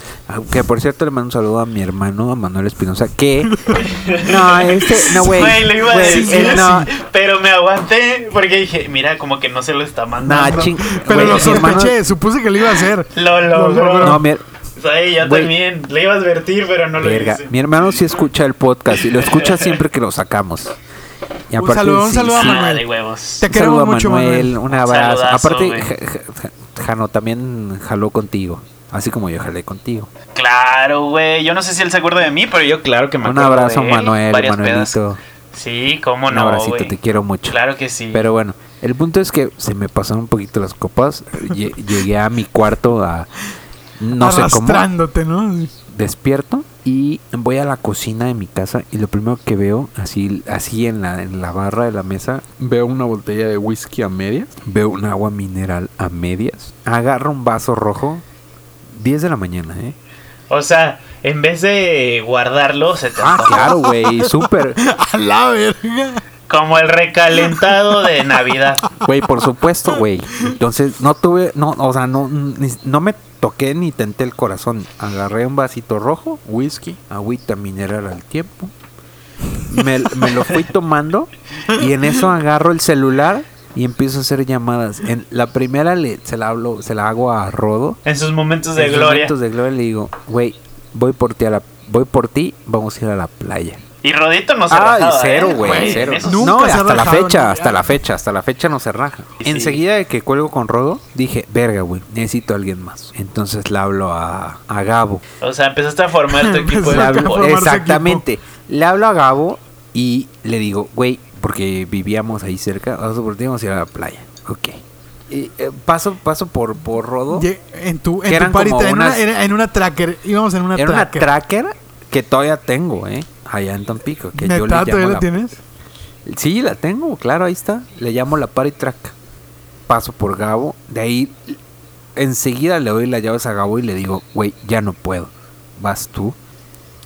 [SPEAKER 3] Que por cierto le mando un saludo a mi hermano, a Manuel Espinosa, que. No, este. No, güey.
[SPEAKER 1] Güey, lo iba a
[SPEAKER 3] güey,
[SPEAKER 1] decir
[SPEAKER 3] él no.
[SPEAKER 1] pero me aguanté porque dije, mira, como que no se lo está
[SPEAKER 3] No,
[SPEAKER 1] mandando.
[SPEAKER 3] ching.
[SPEAKER 2] Pero lo
[SPEAKER 3] hermano-
[SPEAKER 2] sospeché, supuse que lo iba a hacer.
[SPEAKER 1] Lo
[SPEAKER 2] Lo
[SPEAKER 1] logró.
[SPEAKER 2] logró.
[SPEAKER 3] No, mi,
[SPEAKER 1] Sí, yo
[SPEAKER 3] Güey.
[SPEAKER 1] también. Le iba a advertir, pero no
[SPEAKER 3] verga.
[SPEAKER 1] lo hice.
[SPEAKER 3] Mi hermano sí escucha el podcast y lo escucha siempre que lo sacamos. Y
[SPEAKER 2] Un saludo, un
[SPEAKER 3] sí,
[SPEAKER 2] saludo a
[SPEAKER 3] sí.
[SPEAKER 2] Manuel.
[SPEAKER 1] de huevos.
[SPEAKER 2] Te
[SPEAKER 3] Un
[SPEAKER 2] queremos
[SPEAKER 3] saludo a
[SPEAKER 2] mucho,
[SPEAKER 3] Manuel,
[SPEAKER 2] Manuel.
[SPEAKER 3] un abrazo.
[SPEAKER 1] saludazo,
[SPEAKER 3] Aparte,
[SPEAKER 1] güey.
[SPEAKER 3] Ja- Ja- Ja- Jano también jaló contigo, así como yo jalé contigo.
[SPEAKER 1] Claro, güey. Yo no sé si él se acuerda de mí, pero yo claro que me
[SPEAKER 3] Un
[SPEAKER 1] acuerdo
[SPEAKER 3] abrazo,
[SPEAKER 1] de él.
[SPEAKER 3] Manuel,
[SPEAKER 1] Varias
[SPEAKER 3] Manuelito.
[SPEAKER 1] Sí, cómo
[SPEAKER 3] Un
[SPEAKER 1] no,
[SPEAKER 3] abracito,
[SPEAKER 1] güey.
[SPEAKER 3] te quiero mucho.
[SPEAKER 1] Claro que sí.
[SPEAKER 3] Pero bueno, el punto es que se me pasaron un poquito las copas. Lle- Llegué a mi cuarto a. No sé cómo.
[SPEAKER 2] Arrastrándote, ¿no?
[SPEAKER 3] Despierto y voy a la cocina de mi casa. Y lo primero que veo, así, así en, la, en la barra de la mesa, veo una botella de whisky a medias. Veo un agua mineral a medias. Agarro un vaso rojo. 10 de la mañana, ¿eh?
[SPEAKER 1] O sea, en vez de guardarlo, se te
[SPEAKER 3] Ah, claro, güey. Súper.
[SPEAKER 2] A la verga.
[SPEAKER 1] Como el recalentado de Navidad.
[SPEAKER 3] Güey, por supuesto, güey. Entonces, no tuve, no, o sea, no, no me toqué ni tenté el corazón. Agarré un vasito rojo, whisky, agüita mineral al tiempo. Me, me lo fui tomando y en eso agarro el celular y empiezo a hacer llamadas. En la primera le, se la hablo, se la hago a Rodo.
[SPEAKER 1] En sus momentos de
[SPEAKER 3] En sus
[SPEAKER 1] gloria.
[SPEAKER 3] momentos de gloria le digo, güey, voy por ti a la, voy por ti, vamos a ir a la playa.
[SPEAKER 1] Y Rodito no se
[SPEAKER 3] Ay,
[SPEAKER 1] rajaba,
[SPEAKER 3] cero,
[SPEAKER 1] ¿eh?
[SPEAKER 3] güey, cero.
[SPEAKER 1] eso
[SPEAKER 2] Nunca
[SPEAKER 3] no, hasta la fecha, hasta la fecha, hasta la fecha no se raja.
[SPEAKER 1] Sí.
[SPEAKER 3] Enseguida de que cuelgo con Rodo, dije, verga, güey, necesito a alguien más. Entonces le hablo a, a Gabo.
[SPEAKER 1] O sea, empezaste a formar tu equipo de
[SPEAKER 3] hablo- exactamente. Le hablo a Gabo y le digo, güey, porque vivíamos ahí cerca, vamos a ir a la playa. Ok. Y, eh, paso, paso por, por Rodo.
[SPEAKER 2] En tu, en tu party, en,
[SPEAKER 3] unas-
[SPEAKER 2] una, en una tracker. Íbamos en una
[SPEAKER 3] una
[SPEAKER 2] tracker.
[SPEAKER 3] tracker que todavía tengo, ¿eh? Allá en Tampico. Que yo le llamo
[SPEAKER 2] ¿Todavía la
[SPEAKER 3] la-
[SPEAKER 2] tienes?
[SPEAKER 3] Sí, la tengo, claro, ahí está. Le llamo la party track. Paso por Gabo. De ahí, enseguida le doy las llaves a Gabo y le digo, güey, ya no puedo. Vas tú.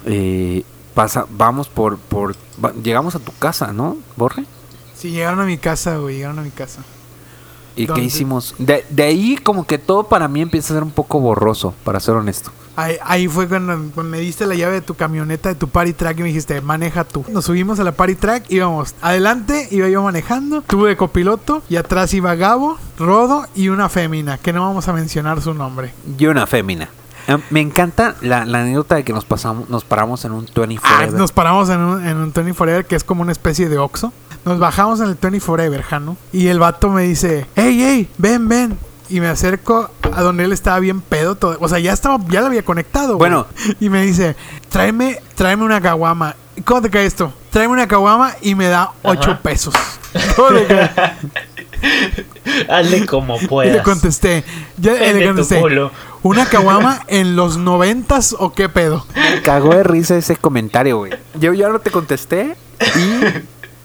[SPEAKER 3] Eh, pasa, vamos por, por, va- llegamos a tu casa, ¿no, Borre?
[SPEAKER 2] Sí, llegaron a mi casa, güey. Llegaron a mi casa.
[SPEAKER 3] ¿Y qué hicimos? De, de ahí como que todo para mí empieza a ser un poco borroso, para ser honesto.
[SPEAKER 2] Ahí, ahí fue cuando, me diste la llave de tu camioneta, de tu party track y me dijiste, maneja tú. Nos subimos a la party track, íbamos adelante, iba yo manejando, tuve de copiloto y atrás iba Gabo, Rodo y una fémina, que no vamos a mencionar su nombre.
[SPEAKER 3] Y una fémina. Eh, Me encanta la, la anécdota de que nos pasamos, nos paramos en un 20
[SPEAKER 2] Ah,
[SPEAKER 3] Forever.
[SPEAKER 2] nos paramos en un, en un 20 Forever, que es como una especie de Oxxo. Nos bajamos en el 20 Forever, Jano. Y el vato me dice, hey, hey, ven, ven. Y me acerco a donde él estaba bien pedo. Todo. O sea, ya estaba, ya lo había conectado. güey.
[SPEAKER 3] Bueno.
[SPEAKER 2] Y me dice, tráeme, tráeme una caguama. ¿Cómo te cae esto? Tráeme una caguama y me da 8
[SPEAKER 1] Ajá.
[SPEAKER 2] pesos. ¿Cómo te cae?
[SPEAKER 1] Hazle como
[SPEAKER 2] Y le
[SPEAKER 1] puedas.
[SPEAKER 2] contesté, ya
[SPEAKER 1] Vende
[SPEAKER 2] le contesté. ¿una caguama en los noventas o qué pedo?
[SPEAKER 3] Me cagó de risa ese comentario, güey. Yo ya no te contesté y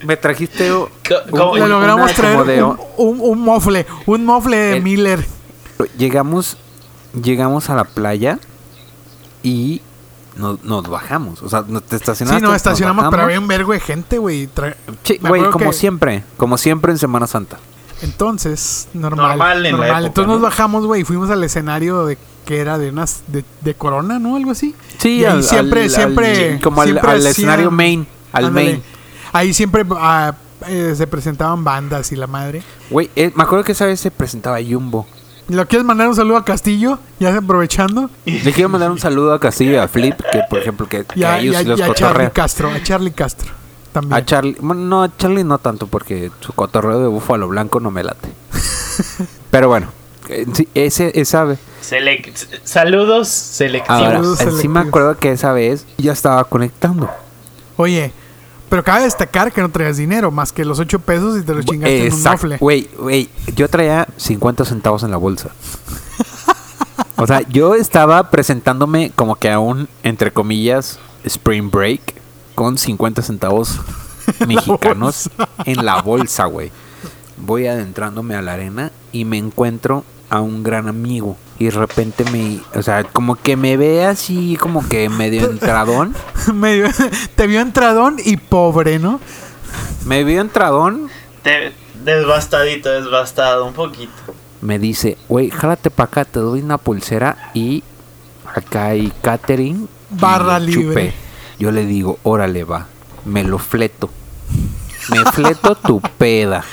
[SPEAKER 3] me trajiste un-
[SPEAKER 1] como-
[SPEAKER 2] Le
[SPEAKER 3] una
[SPEAKER 2] logramos traer
[SPEAKER 3] como de-
[SPEAKER 2] un, un, un mofle, un mofle de
[SPEAKER 3] El-
[SPEAKER 2] Miller.
[SPEAKER 3] Llegamos, llegamos a la playa y nos, nos bajamos. O sea, nos te estacionaste.
[SPEAKER 2] Sí, no,
[SPEAKER 3] nos
[SPEAKER 2] estacionamos, pero había un vergo de gente, güey.
[SPEAKER 3] Sí, güey, como
[SPEAKER 2] que-
[SPEAKER 3] siempre. Como siempre en Semana Santa.
[SPEAKER 2] Entonces, normal.
[SPEAKER 1] Normal en la época,
[SPEAKER 2] Entonces
[SPEAKER 1] ¿no?
[SPEAKER 2] nos bajamos, güey, y fuimos al escenario de que era de unas de, de Corona, ¿no? Algo así.
[SPEAKER 3] Sí,
[SPEAKER 2] Y
[SPEAKER 3] al-
[SPEAKER 2] siempre,
[SPEAKER 3] al-
[SPEAKER 2] siempre,
[SPEAKER 3] al- como al-
[SPEAKER 2] siempre
[SPEAKER 3] al escenario main, al
[SPEAKER 2] Ándale.
[SPEAKER 3] main.
[SPEAKER 2] Ahí siempre ah, eh, se presentaban bandas y la madre.
[SPEAKER 3] Güey, eh, me acuerdo que esa vez se presentaba Jumbo.
[SPEAKER 2] ¿Lo quieres mandar un saludo a Castillo? Ya aprovechando.
[SPEAKER 3] Le quiero mandar un saludo a Castillo y a Flip, que por ejemplo, que, que
[SPEAKER 2] Y a,
[SPEAKER 3] a ellos
[SPEAKER 2] y a-
[SPEAKER 3] sí los
[SPEAKER 2] y a Charlie. Castro. A Charlie Castro. También.
[SPEAKER 3] A Charlie, bueno, no, a Charlie no tanto porque su cotorreo de búfalo blanco no me late. Pero bueno, eh, sí, ese, esa vez.
[SPEAKER 1] Selec- Saludos selectivos.
[SPEAKER 3] Ahora,
[SPEAKER 2] Saludos
[SPEAKER 3] eh, sí me
[SPEAKER 2] selectivos.
[SPEAKER 3] acuerdo que esa vez ya estaba conectando.
[SPEAKER 2] Oye, pero cabe destacar que no traías dinero más que los 8 pesos y te los chingaste en un mofle.
[SPEAKER 3] Güey, güey, yo traía 50 centavos en la bolsa. O sea, yo estaba presentándome como que a un, entre comillas, Spring Break con 50 centavos mexicanos en la bolsa, güey. Voy adentrándome a la arena y me encuentro a un gran amigo. Y de repente me, o sea, como que me ve así, como que medio entradón.
[SPEAKER 2] Medio- te vio entradón y pobre, ¿no?
[SPEAKER 3] Me vio entradón
[SPEAKER 1] Te- Desbastadito, desbastado, un poquito.
[SPEAKER 3] me dice, güey, jálate para acá, te doy una pulsera y acá hay catering. y
[SPEAKER 2] Barra libre.
[SPEAKER 3] Yo le digo, órale, va, me lo fleto. Me fleto tu peda.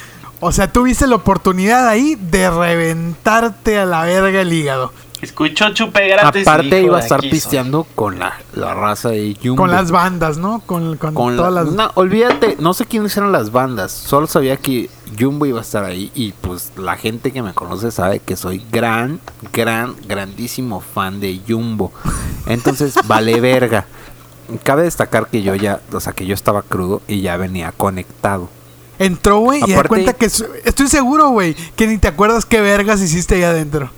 [SPEAKER 2] O sea, tuviste la oportunidad ahí de reventarte a la verga el hígado.
[SPEAKER 1] Escuchó chupe gratis. y
[SPEAKER 3] Aparte
[SPEAKER 1] dijo,
[SPEAKER 3] iba a
[SPEAKER 1] "De
[SPEAKER 3] estar
[SPEAKER 1] aquí soy".
[SPEAKER 3] pisteando con la, la raza de Jumbo.
[SPEAKER 2] Con las bandas, ¿no? Con, con,
[SPEAKER 3] Con
[SPEAKER 2] todas
[SPEAKER 3] la-
[SPEAKER 2] las...
[SPEAKER 3] no, olvídate, no sé quiénes eran las bandas, solo sabía que Jumbo iba a estar ahí y pues la gente que me conoce sabe que soy gran, gran, grandísimo fan de Jumbo. Entonces, vale verga. Cabe destacar que yo ya, o sea, que yo estaba crudo y ya venía conectado.
[SPEAKER 2] Entró, güey, y da cuenta que... Estoy seguro, güey, que ni te acuerdas qué vergas hiciste ahí adentro.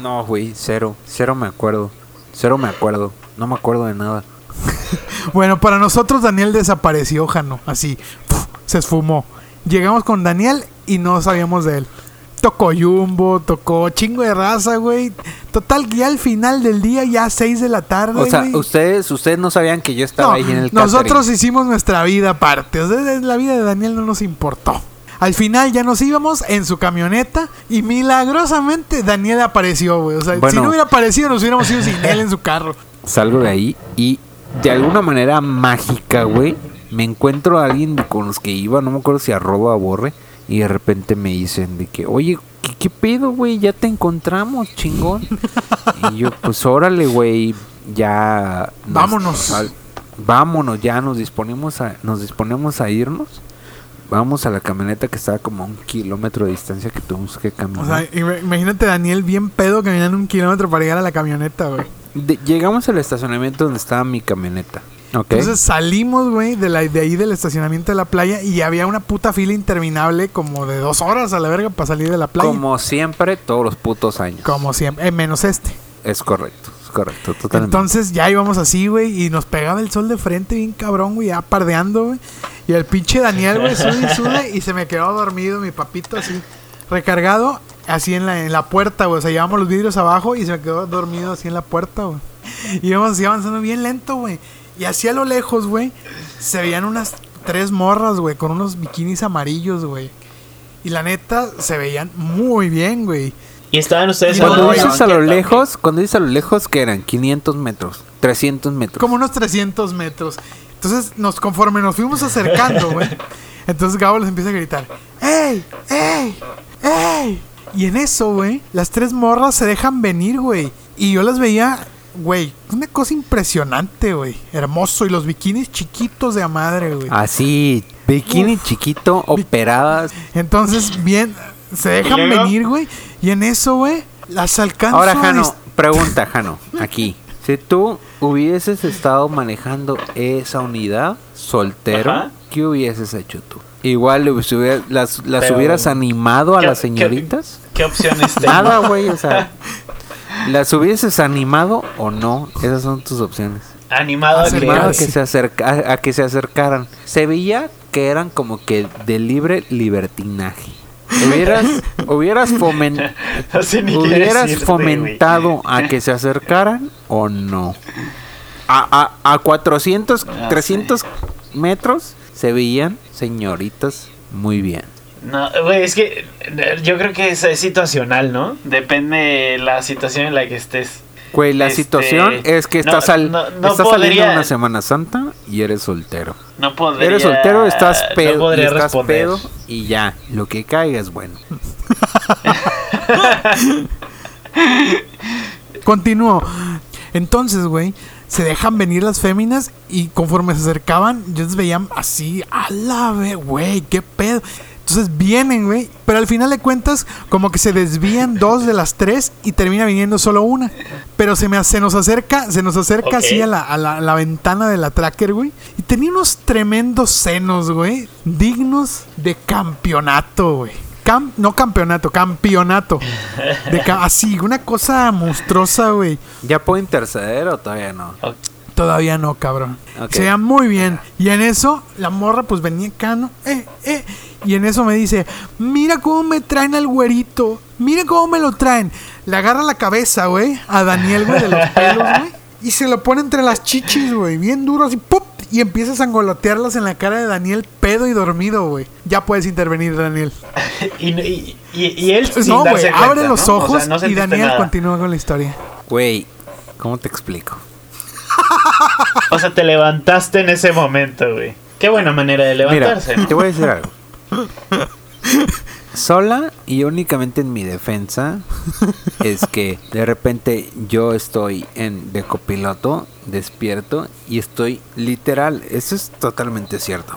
[SPEAKER 3] No, güey, cero, cero me acuerdo. Cero me acuerdo, no me acuerdo de nada.
[SPEAKER 2] Bueno, para nosotros Daniel desapareció, Jano. Así, ¡puf! se esfumó. Llegamos con Daniel y no sabíamos de él. Tocó Jumbo, tocó chingo de raza, güey. Total, ya al final del día, ya 6 de la tarde,
[SPEAKER 3] O sea,
[SPEAKER 2] güey.
[SPEAKER 3] ustedes, ustedes no sabían que yo estaba
[SPEAKER 2] No,
[SPEAKER 3] ahí en el
[SPEAKER 2] nosotros
[SPEAKER 3] catering.
[SPEAKER 2] hicimos nuestra vida aparte. O sea, la vida de Daniel no nos importó. Al final ya nos íbamos en su camioneta y milagrosamente Daniel apareció, güey. O sea, si no hubiera aparecido, nos hubiéramos ido sin él en su carro.
[SPEAKER 3] salgo de ahí y de alguna manera mágica, güey, me encuentro a alguien con los que iba, no me acuerdo si a Robo o a Borre, y de repente me dicen de que, oye, ¿qué, qué pedo, güey? Ya te encontramos, chingón. y yo, pues órale, güey, ya... nos-
[SPEAKER 2] Vámonos.
[SPEAKER 3] vámonos, ya nos disponemos a, nos disponemos a irnos. Vamos a la camioneta que estaba como a un kilómetro de distancia que tuvimos que
[SPEAKER 2] O
[SPEAKER 3] caminar.
[SPEAKER 2] sea, imagínate Daniel bien pedo caminando un kilómetro para llegar a la camioneta, güey.
[SPEAKER 3] Llegamos al estacionamiento donde estaba mi camioneta.
[SPEAKER 2] Entonces salimos, güey, de, la, de ahí del estacionamiento de la playa y había una puta fila interminable como de dos horas a la verga para salir de la playa. Como,
[SPEAKER 3] Como siempre, todos los putos años.
[SPEAKER 2] siempre, eh, menos este.
[SPEAKER 3] Es correcto, es correcto, totalmente.
[SPEAKER 2] Entonces ya íbamos así, güey, y nos pegaba el sol de frente bien cabrón, güey, ya pardeando, güey. Y el pinche Daniel, güey, sube y sube y se me quedó dormido mi papito así, recargado, así en la, en la puerta, güey. O sea, llevamos los vidrios abajo y se me quedó dormido así en la puerta, güey. Y íbamos así avanzando bien lento, güey. Y así a lo lejos, güey, se veían unas tres morras, güey, con unos bikinis amarillos, güey. Y la neta, se veían muy bien, güey.
[SPEAKER 1] Y estaban ustedes
[SPEAKER 2] Y
[SPEAKER 3] Cuando dices a lo lejos, cuando dices a lo lejos, que eran 500 metros, 300 metros.
[SPEAKER 2] como unos 300 metros. Entonces, nos, conforme nos fuimos acercando, güey. Entonces Gabo les empieza a gritar, ¡Ey! ¡Ey! ¡Ey! Y en eso, güey, las tres morras se dejan venir, güey. Y yo las veía, güey, una cosa impresionante, güey. Hermoso. Y los bikinis chiquitos de a madre, güey.
[SPEAKER 3] Así, bikini chiquito, operadas.
[SPEAKER 2] Entonces, bien, se dejan venir, güey. Y en eso, güey, las alcanzo
[SPEAKER 3] Ahora,
[SPEAKER 2] a
[SPEAKER 3] Jano, pregunta, Jano, aquí. Si tú hubieses estado manejando esa unidad soltero,
[SPEAKER 1] Ajá.
[SPEAKER 3] ¿qué hubieses hecho tú? Igual hubiera- las, las
[SPEAKER 1] Pero-
[SPEAKER 3] hubieras animado a
[SPEAKER 1] ¿Qué-
[SPEAKER 3] las señoritas.
[SPEAKER 1] ¿Qué opciones tengo?
[SPEAKER 3] Nada, güey, o sea, ¿las hubieses animado o no? Esas son tus opciones.
[SPEAKER 1] Animado a que-
[SPEAKER 3] Animado a que se acerca, a, a que se acercaran. Se veía que eran como que de libre libertinaje. Hubieras, hubieras fomen-
[SPEAKER 1] No sé ni qué
[SPEAKER 3] hubieras
[SPEAKER 1] decirte,
[SPEAKER 3] fomentado a que se acercaran o no. A, a, a 400,
[SPEAKER 1] Ah,
[SPEAKER 3] 300 metros se veían señoritas muy bien.
[SPEAKER 1] No, güey, es que eh, yo creo que es, es situacional, ¿no? Depende de la situación en la que estés.
[SPEAKER 3] Güey, la
[SPEAKER 1] Este,
[SPEAKER 3] situación es que
[SPEAKER 1] no,
[SPEAKER 3] estás, al-
[SPEAKER 1] no- no
[SPEAKER 3] estás saliendo una Semana Santa y eres soltero.
[SPEAKER 1] No podría.
[SPEAKER 3] Eres soltero, estás
[SPEAKER 1] no
[SPEAKER 3] pedo, estás
[SPEAKER 1] responder.
[SPEAKER 3] pedo y ya, lo que caiga es bueno.
[SPEAKER 2] Continúo. Entonces, güey, se dejan venir las féminas y conforme se acercaban, yo les veía así, a la ve, güey, qué pedo. Entonces vienen, güey, pero al final de cuentas, como que se desvían dos de las tres y termina viniendo solo una. Pero se, me, se nos acerca, se nos acerca así a la, a la- a la ventana de la tracker, güey. Y tenía unos tremendos senos, güey, dignos de campeonato, güey. Cam- no campeonato, campeonato. De ca- así, una cosa monstruosa, güey.
[SPEAKER 3] ¿Ya puedo interceder o todavía no?
[SPEAKER 1] Ok.
[SPEAKER 2] Todavía no, cabrón.
[SPEAKER 3] Ok.
[SPEAKER 2] Se veía muy bien. Y en eso, la morra pues venía acá, ¿no? Eh, eh. Y en eso me dice, mira cómo me traen al güerito. Mira cómo me lo traen. Le agarra la cabeza, güey, a Daniel, güey, de los pelos, güey. Y se lo pone entre las chichis, güey. Bien duro, así, ¡pup! Y empieza a sangolotearlas en la cara de Daniel, pedo y dormido, güey. Ya puedes intervenir, Daniel.
[SPEAKER 1] Y, y, y, y él sin
[SPEAKER 2] no, güey, abre los
[SPEAKER 1] ¿no? O sea,
[SPEAKER 2] ojos
[SPEAKER 1] no
[SPEAKER 2] y Daniel
[SPEAKER 1] nada.
[SPEAKER 2] continúa con la historia.
[SPEAKER 3] Güey, ¿cómo te explico?
[SPEAKER 1] O sea, te levantaste en ese momento, güey. Qué buena manera de
[SPEAKER 3] Mira,
[SPEAKER 1] levantarse. ¿no?
[SPEAKER 3] te voy a decir algo. Sola y únicamente en mi defensa es que de repente yo estoy en de copiloto, despierto y estoy literal, eso es totalmente cierto.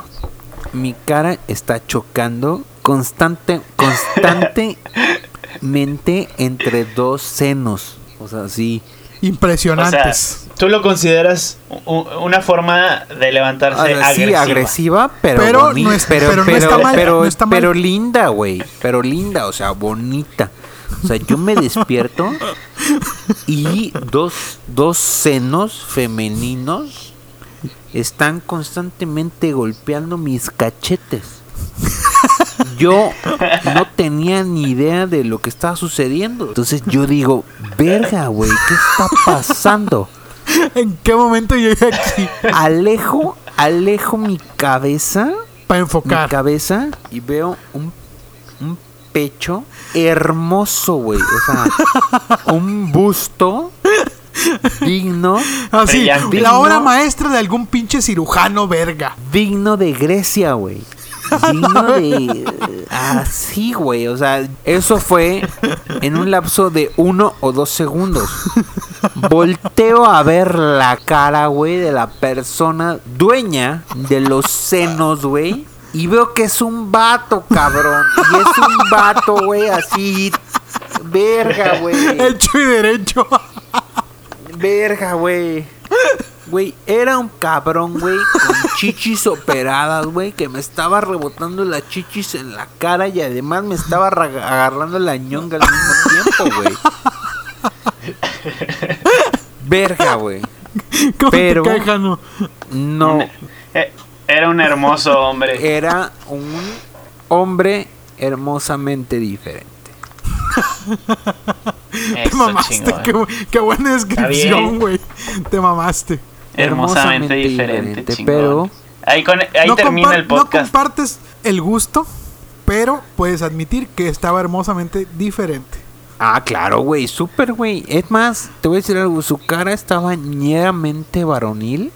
[SPEAKER 3] Mi cara está chocando constante constantemente entre dos senos, o sea, sí.
[SPEAKER 1] O sea,
[SPEAKER 2] Impresionantes.
[SPEAKER 1] Tú lo consideras una forma de levantarse
[SPEAKER 3] sea, sí,
[SPEAKER 1] agresiva.
[SPEAKER 3] agresiva, pero
[SPEAKER 2] Pero
[SPEAKER 3] boni-
[SPEAKER 2] no es-
[SPEAKER 3] pero,
[SPEAKER 2] pero no
[SPEAKER 3] pero-
[SPEAKER 2] está mal,
[SPEAKER 3] pero-
[SPEAKER 2] no está mal.
[SPEAKER 3] pero linda, güey, pero linda, o sea, bonita. O sea, yo me despierto y dos, dos senos femeninos están constantemente golpeando mis cachetes. Yo no tenía ni idea de lo que estaba sucediendo. Entonces yo digo, verga, güey, ¿qué está pasando?
[SPEAKER 2] ¿En qué momento llegué aquí?
[SPEAKER 3] Alejo, alejo mi cabeza
[SPEAKER 2] Para
[SPEAKER 3] mi
[SPEAKER 2] enfocar.
[SPEAKER 3] cabeza y veo un, un pecho hermoso, güey. O sea, un busto digno,
[SPEAKER 2] Así,
[SPEAKER 1] Brillante.
[SPEAKER 2] la obra maestra de algún pinche cirujano verga.
[SPEAKER 3] digno de Grecia, güey. Digno de... Así, güey. O sea, eso fue en un lapso de uno o dos segundos. Volteo a ver la cara, güey, de la persona dueña de los senos, güey. Y veo que es un vato, cabrón. Y es un vato, güey, así. Verga, güey.
[SPEAKER 2] Hecho y derecho.
[SPEAKER 3] Verga, güey. Güey, era un cabrón, güey, con chichis operadas, güey, que me estaba rebotando las chichis en la cara y además me estaba ra- agarrando la ñonga al mismo tiempo, güey. Verga, güey.
[SPEAKER 2] ¿Cómo
[SPEAKER 3] Pero-
[SPEAKER 2] Jano?
[SPEAKER 3] No,
[SPEAKER 1] Eh, Era un hermoso hombre.
[SPEAKER 3] era un hombre hermosamente diferente.
[SPEAKER 2] Te mamaste. Qué, bu- qué buena descripción, güey. Te mamaste.
[SPEAKER 1] Hermosamente
[SPEAKER 3] hermosamente
[SPEAKER 1] diferente,
[SPEAKER 3] pero-
[SPEAKER 1] Ahí, con- ahí
[SPEAKER 2] no,
[SPEAKER 1] termina el
[SPEAKER 2] no
[SPEAKER 1] podcast.
[SPEAKER 2] compartes el gusto, pero puedes admitir que estaba hermosamente diferente.
[SPEAKER 3] Ah, claro, güey, súper, güey. Es más, te voy a decir algo, su cara estaba ñeramente varonil,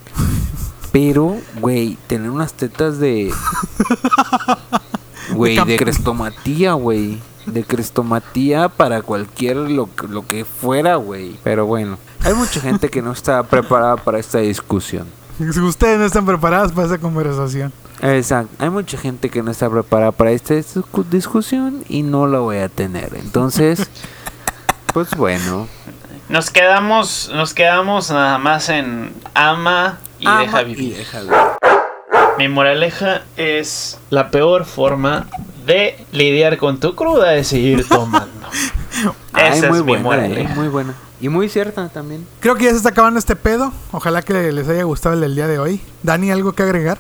[SPEAKER 3] pero, güey, tener unas tetas de... Güey, de crestomatía, güey. De crestomatía para cualquier lo, lo que fuera, güey. Pero bueno, hay mucha gente que no está preparada para esta discusión.
[SPEAKER 2] Si ustedes no están preparados para esa conversación.
[SPEAKER 3] Exacto. Hay mucha gente que no está preparada para esta discu- discusión y no la voy a tener. Entonces, pues bueno.
[SPEAKER 1] Nos quedamos, nos quedamos nada más en ama y
[SPEAKER 3] Ama
[SPEAKER 1] deja
[SPEAKER 3] y
[SPEAKER 1] vivir.
[SPEAKER 3] deja vivir.
[SPEAKER 1] Mi moraleja es la peor forma de lidiar con tu cruda es seguir tomando.
[SPEAKER 3] Ay,
[SPEAKER 1] Esa
[SPEAKER 3] muy
[SPEAKER 1] es mi
[SPEAKER 3] buena, eh,
[SPEAKER 1] moraleja.
[SPEAKER 3] muy buena. Y muy cierta también.
[SPEAKER 2] Creo que ya se está acabando este pedo. Ojalá que les haya gustado el del día de hoy. Dani, ¿algo que agregar?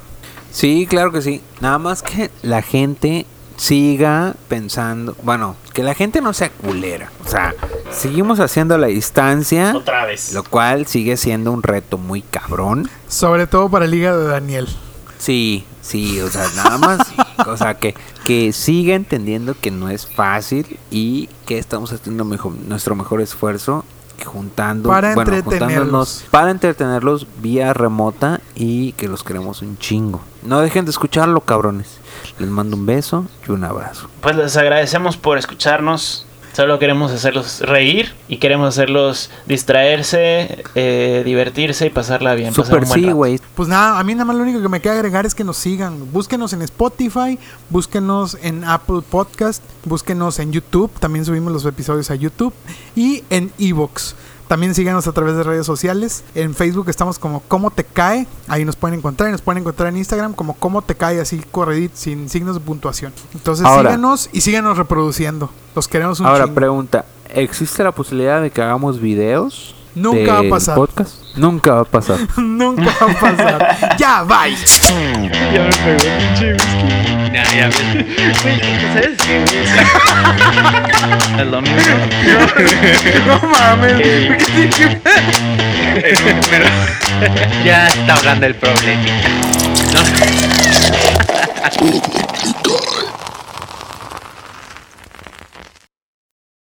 [SPEAKER 3] Sí, claro que sí. Nada más que la gente siga pensando, bueno, que la gente no sea culera. O sea, seguimos haciendo la distancia,
[SPEAKER 1] Otra vez.
[SPEAKER 3] lo cual sigue siendo un reto muy cabrón.
[SPEAKER 2] Sobre todo para el hígado de Daniel.
[SPEAKER 3] Sí, sí, o sea, nada más, o sea, que, que siga entendiendo que no es fácil y que estamos haciendo mejor, nuestro mejor esfuerzo juntando,
[SPEAKER 2] Para
[SPEAKER 3] bueno,
[SPEAKER 2] entretenerlos.
[SPEAKER 3] juntándonos para entretenerlos vía remota y que los queremos un chingo. No dejen de escucharlo, cabrones. Les mando un beso y un abrazo.
[SPEAKER 1] Pues les agradecemos por escucharnos. Solo queremos hacerlos reír y queremos hacerlos distraerse, eh, divertirse y pasarla bien. pasar
[SPEAKER 3] Super
[SPEAKER 1] un buen
[SPEAKER 3] sí, güey.
[SPEAKER 2] Pues nada, a mí nada más lo único que me queda agregar es que nos sigan. Búsquenos en Spotify, búsquenos en Apple Podcast, búsquenos en YouTube. También subimos los episodios a YouTube y en Evox. También síganos a través de redes sociales. En Facebook estamos como Cómo Te Cae. Ahí nos pueden encontrar. Y nos pueden encontrar en Instagram como Cómo Te Cae, así corredit, sin signos de puntuación. Entonces
[SPEAKER 3] Ahora.
[SPEAKER 2] síganos y síganos reproduciendo. Los queremos un
[SPEAKER 3] Ahora
[SPEAKER 2] chingo.
[SPEAKER 3] pregunta, ¿existe la posibilidad de que hagamos videos?
[SPEAKER 2] Nunca va a pasar.
[SPEAKER 3] Podcast? Nunca va a pasar.
[SPEAKER 2] Nunca va a pasar. ya, bye.
[SPEAKER 1] Ya me pegó el pinche whisky. Ya, ya me- Güey, ¿sabes qué? Es lo mismo.
[SPEAKER 2] No mames.
[SPEAKER 5] Ya está hablando el problema. ¿no?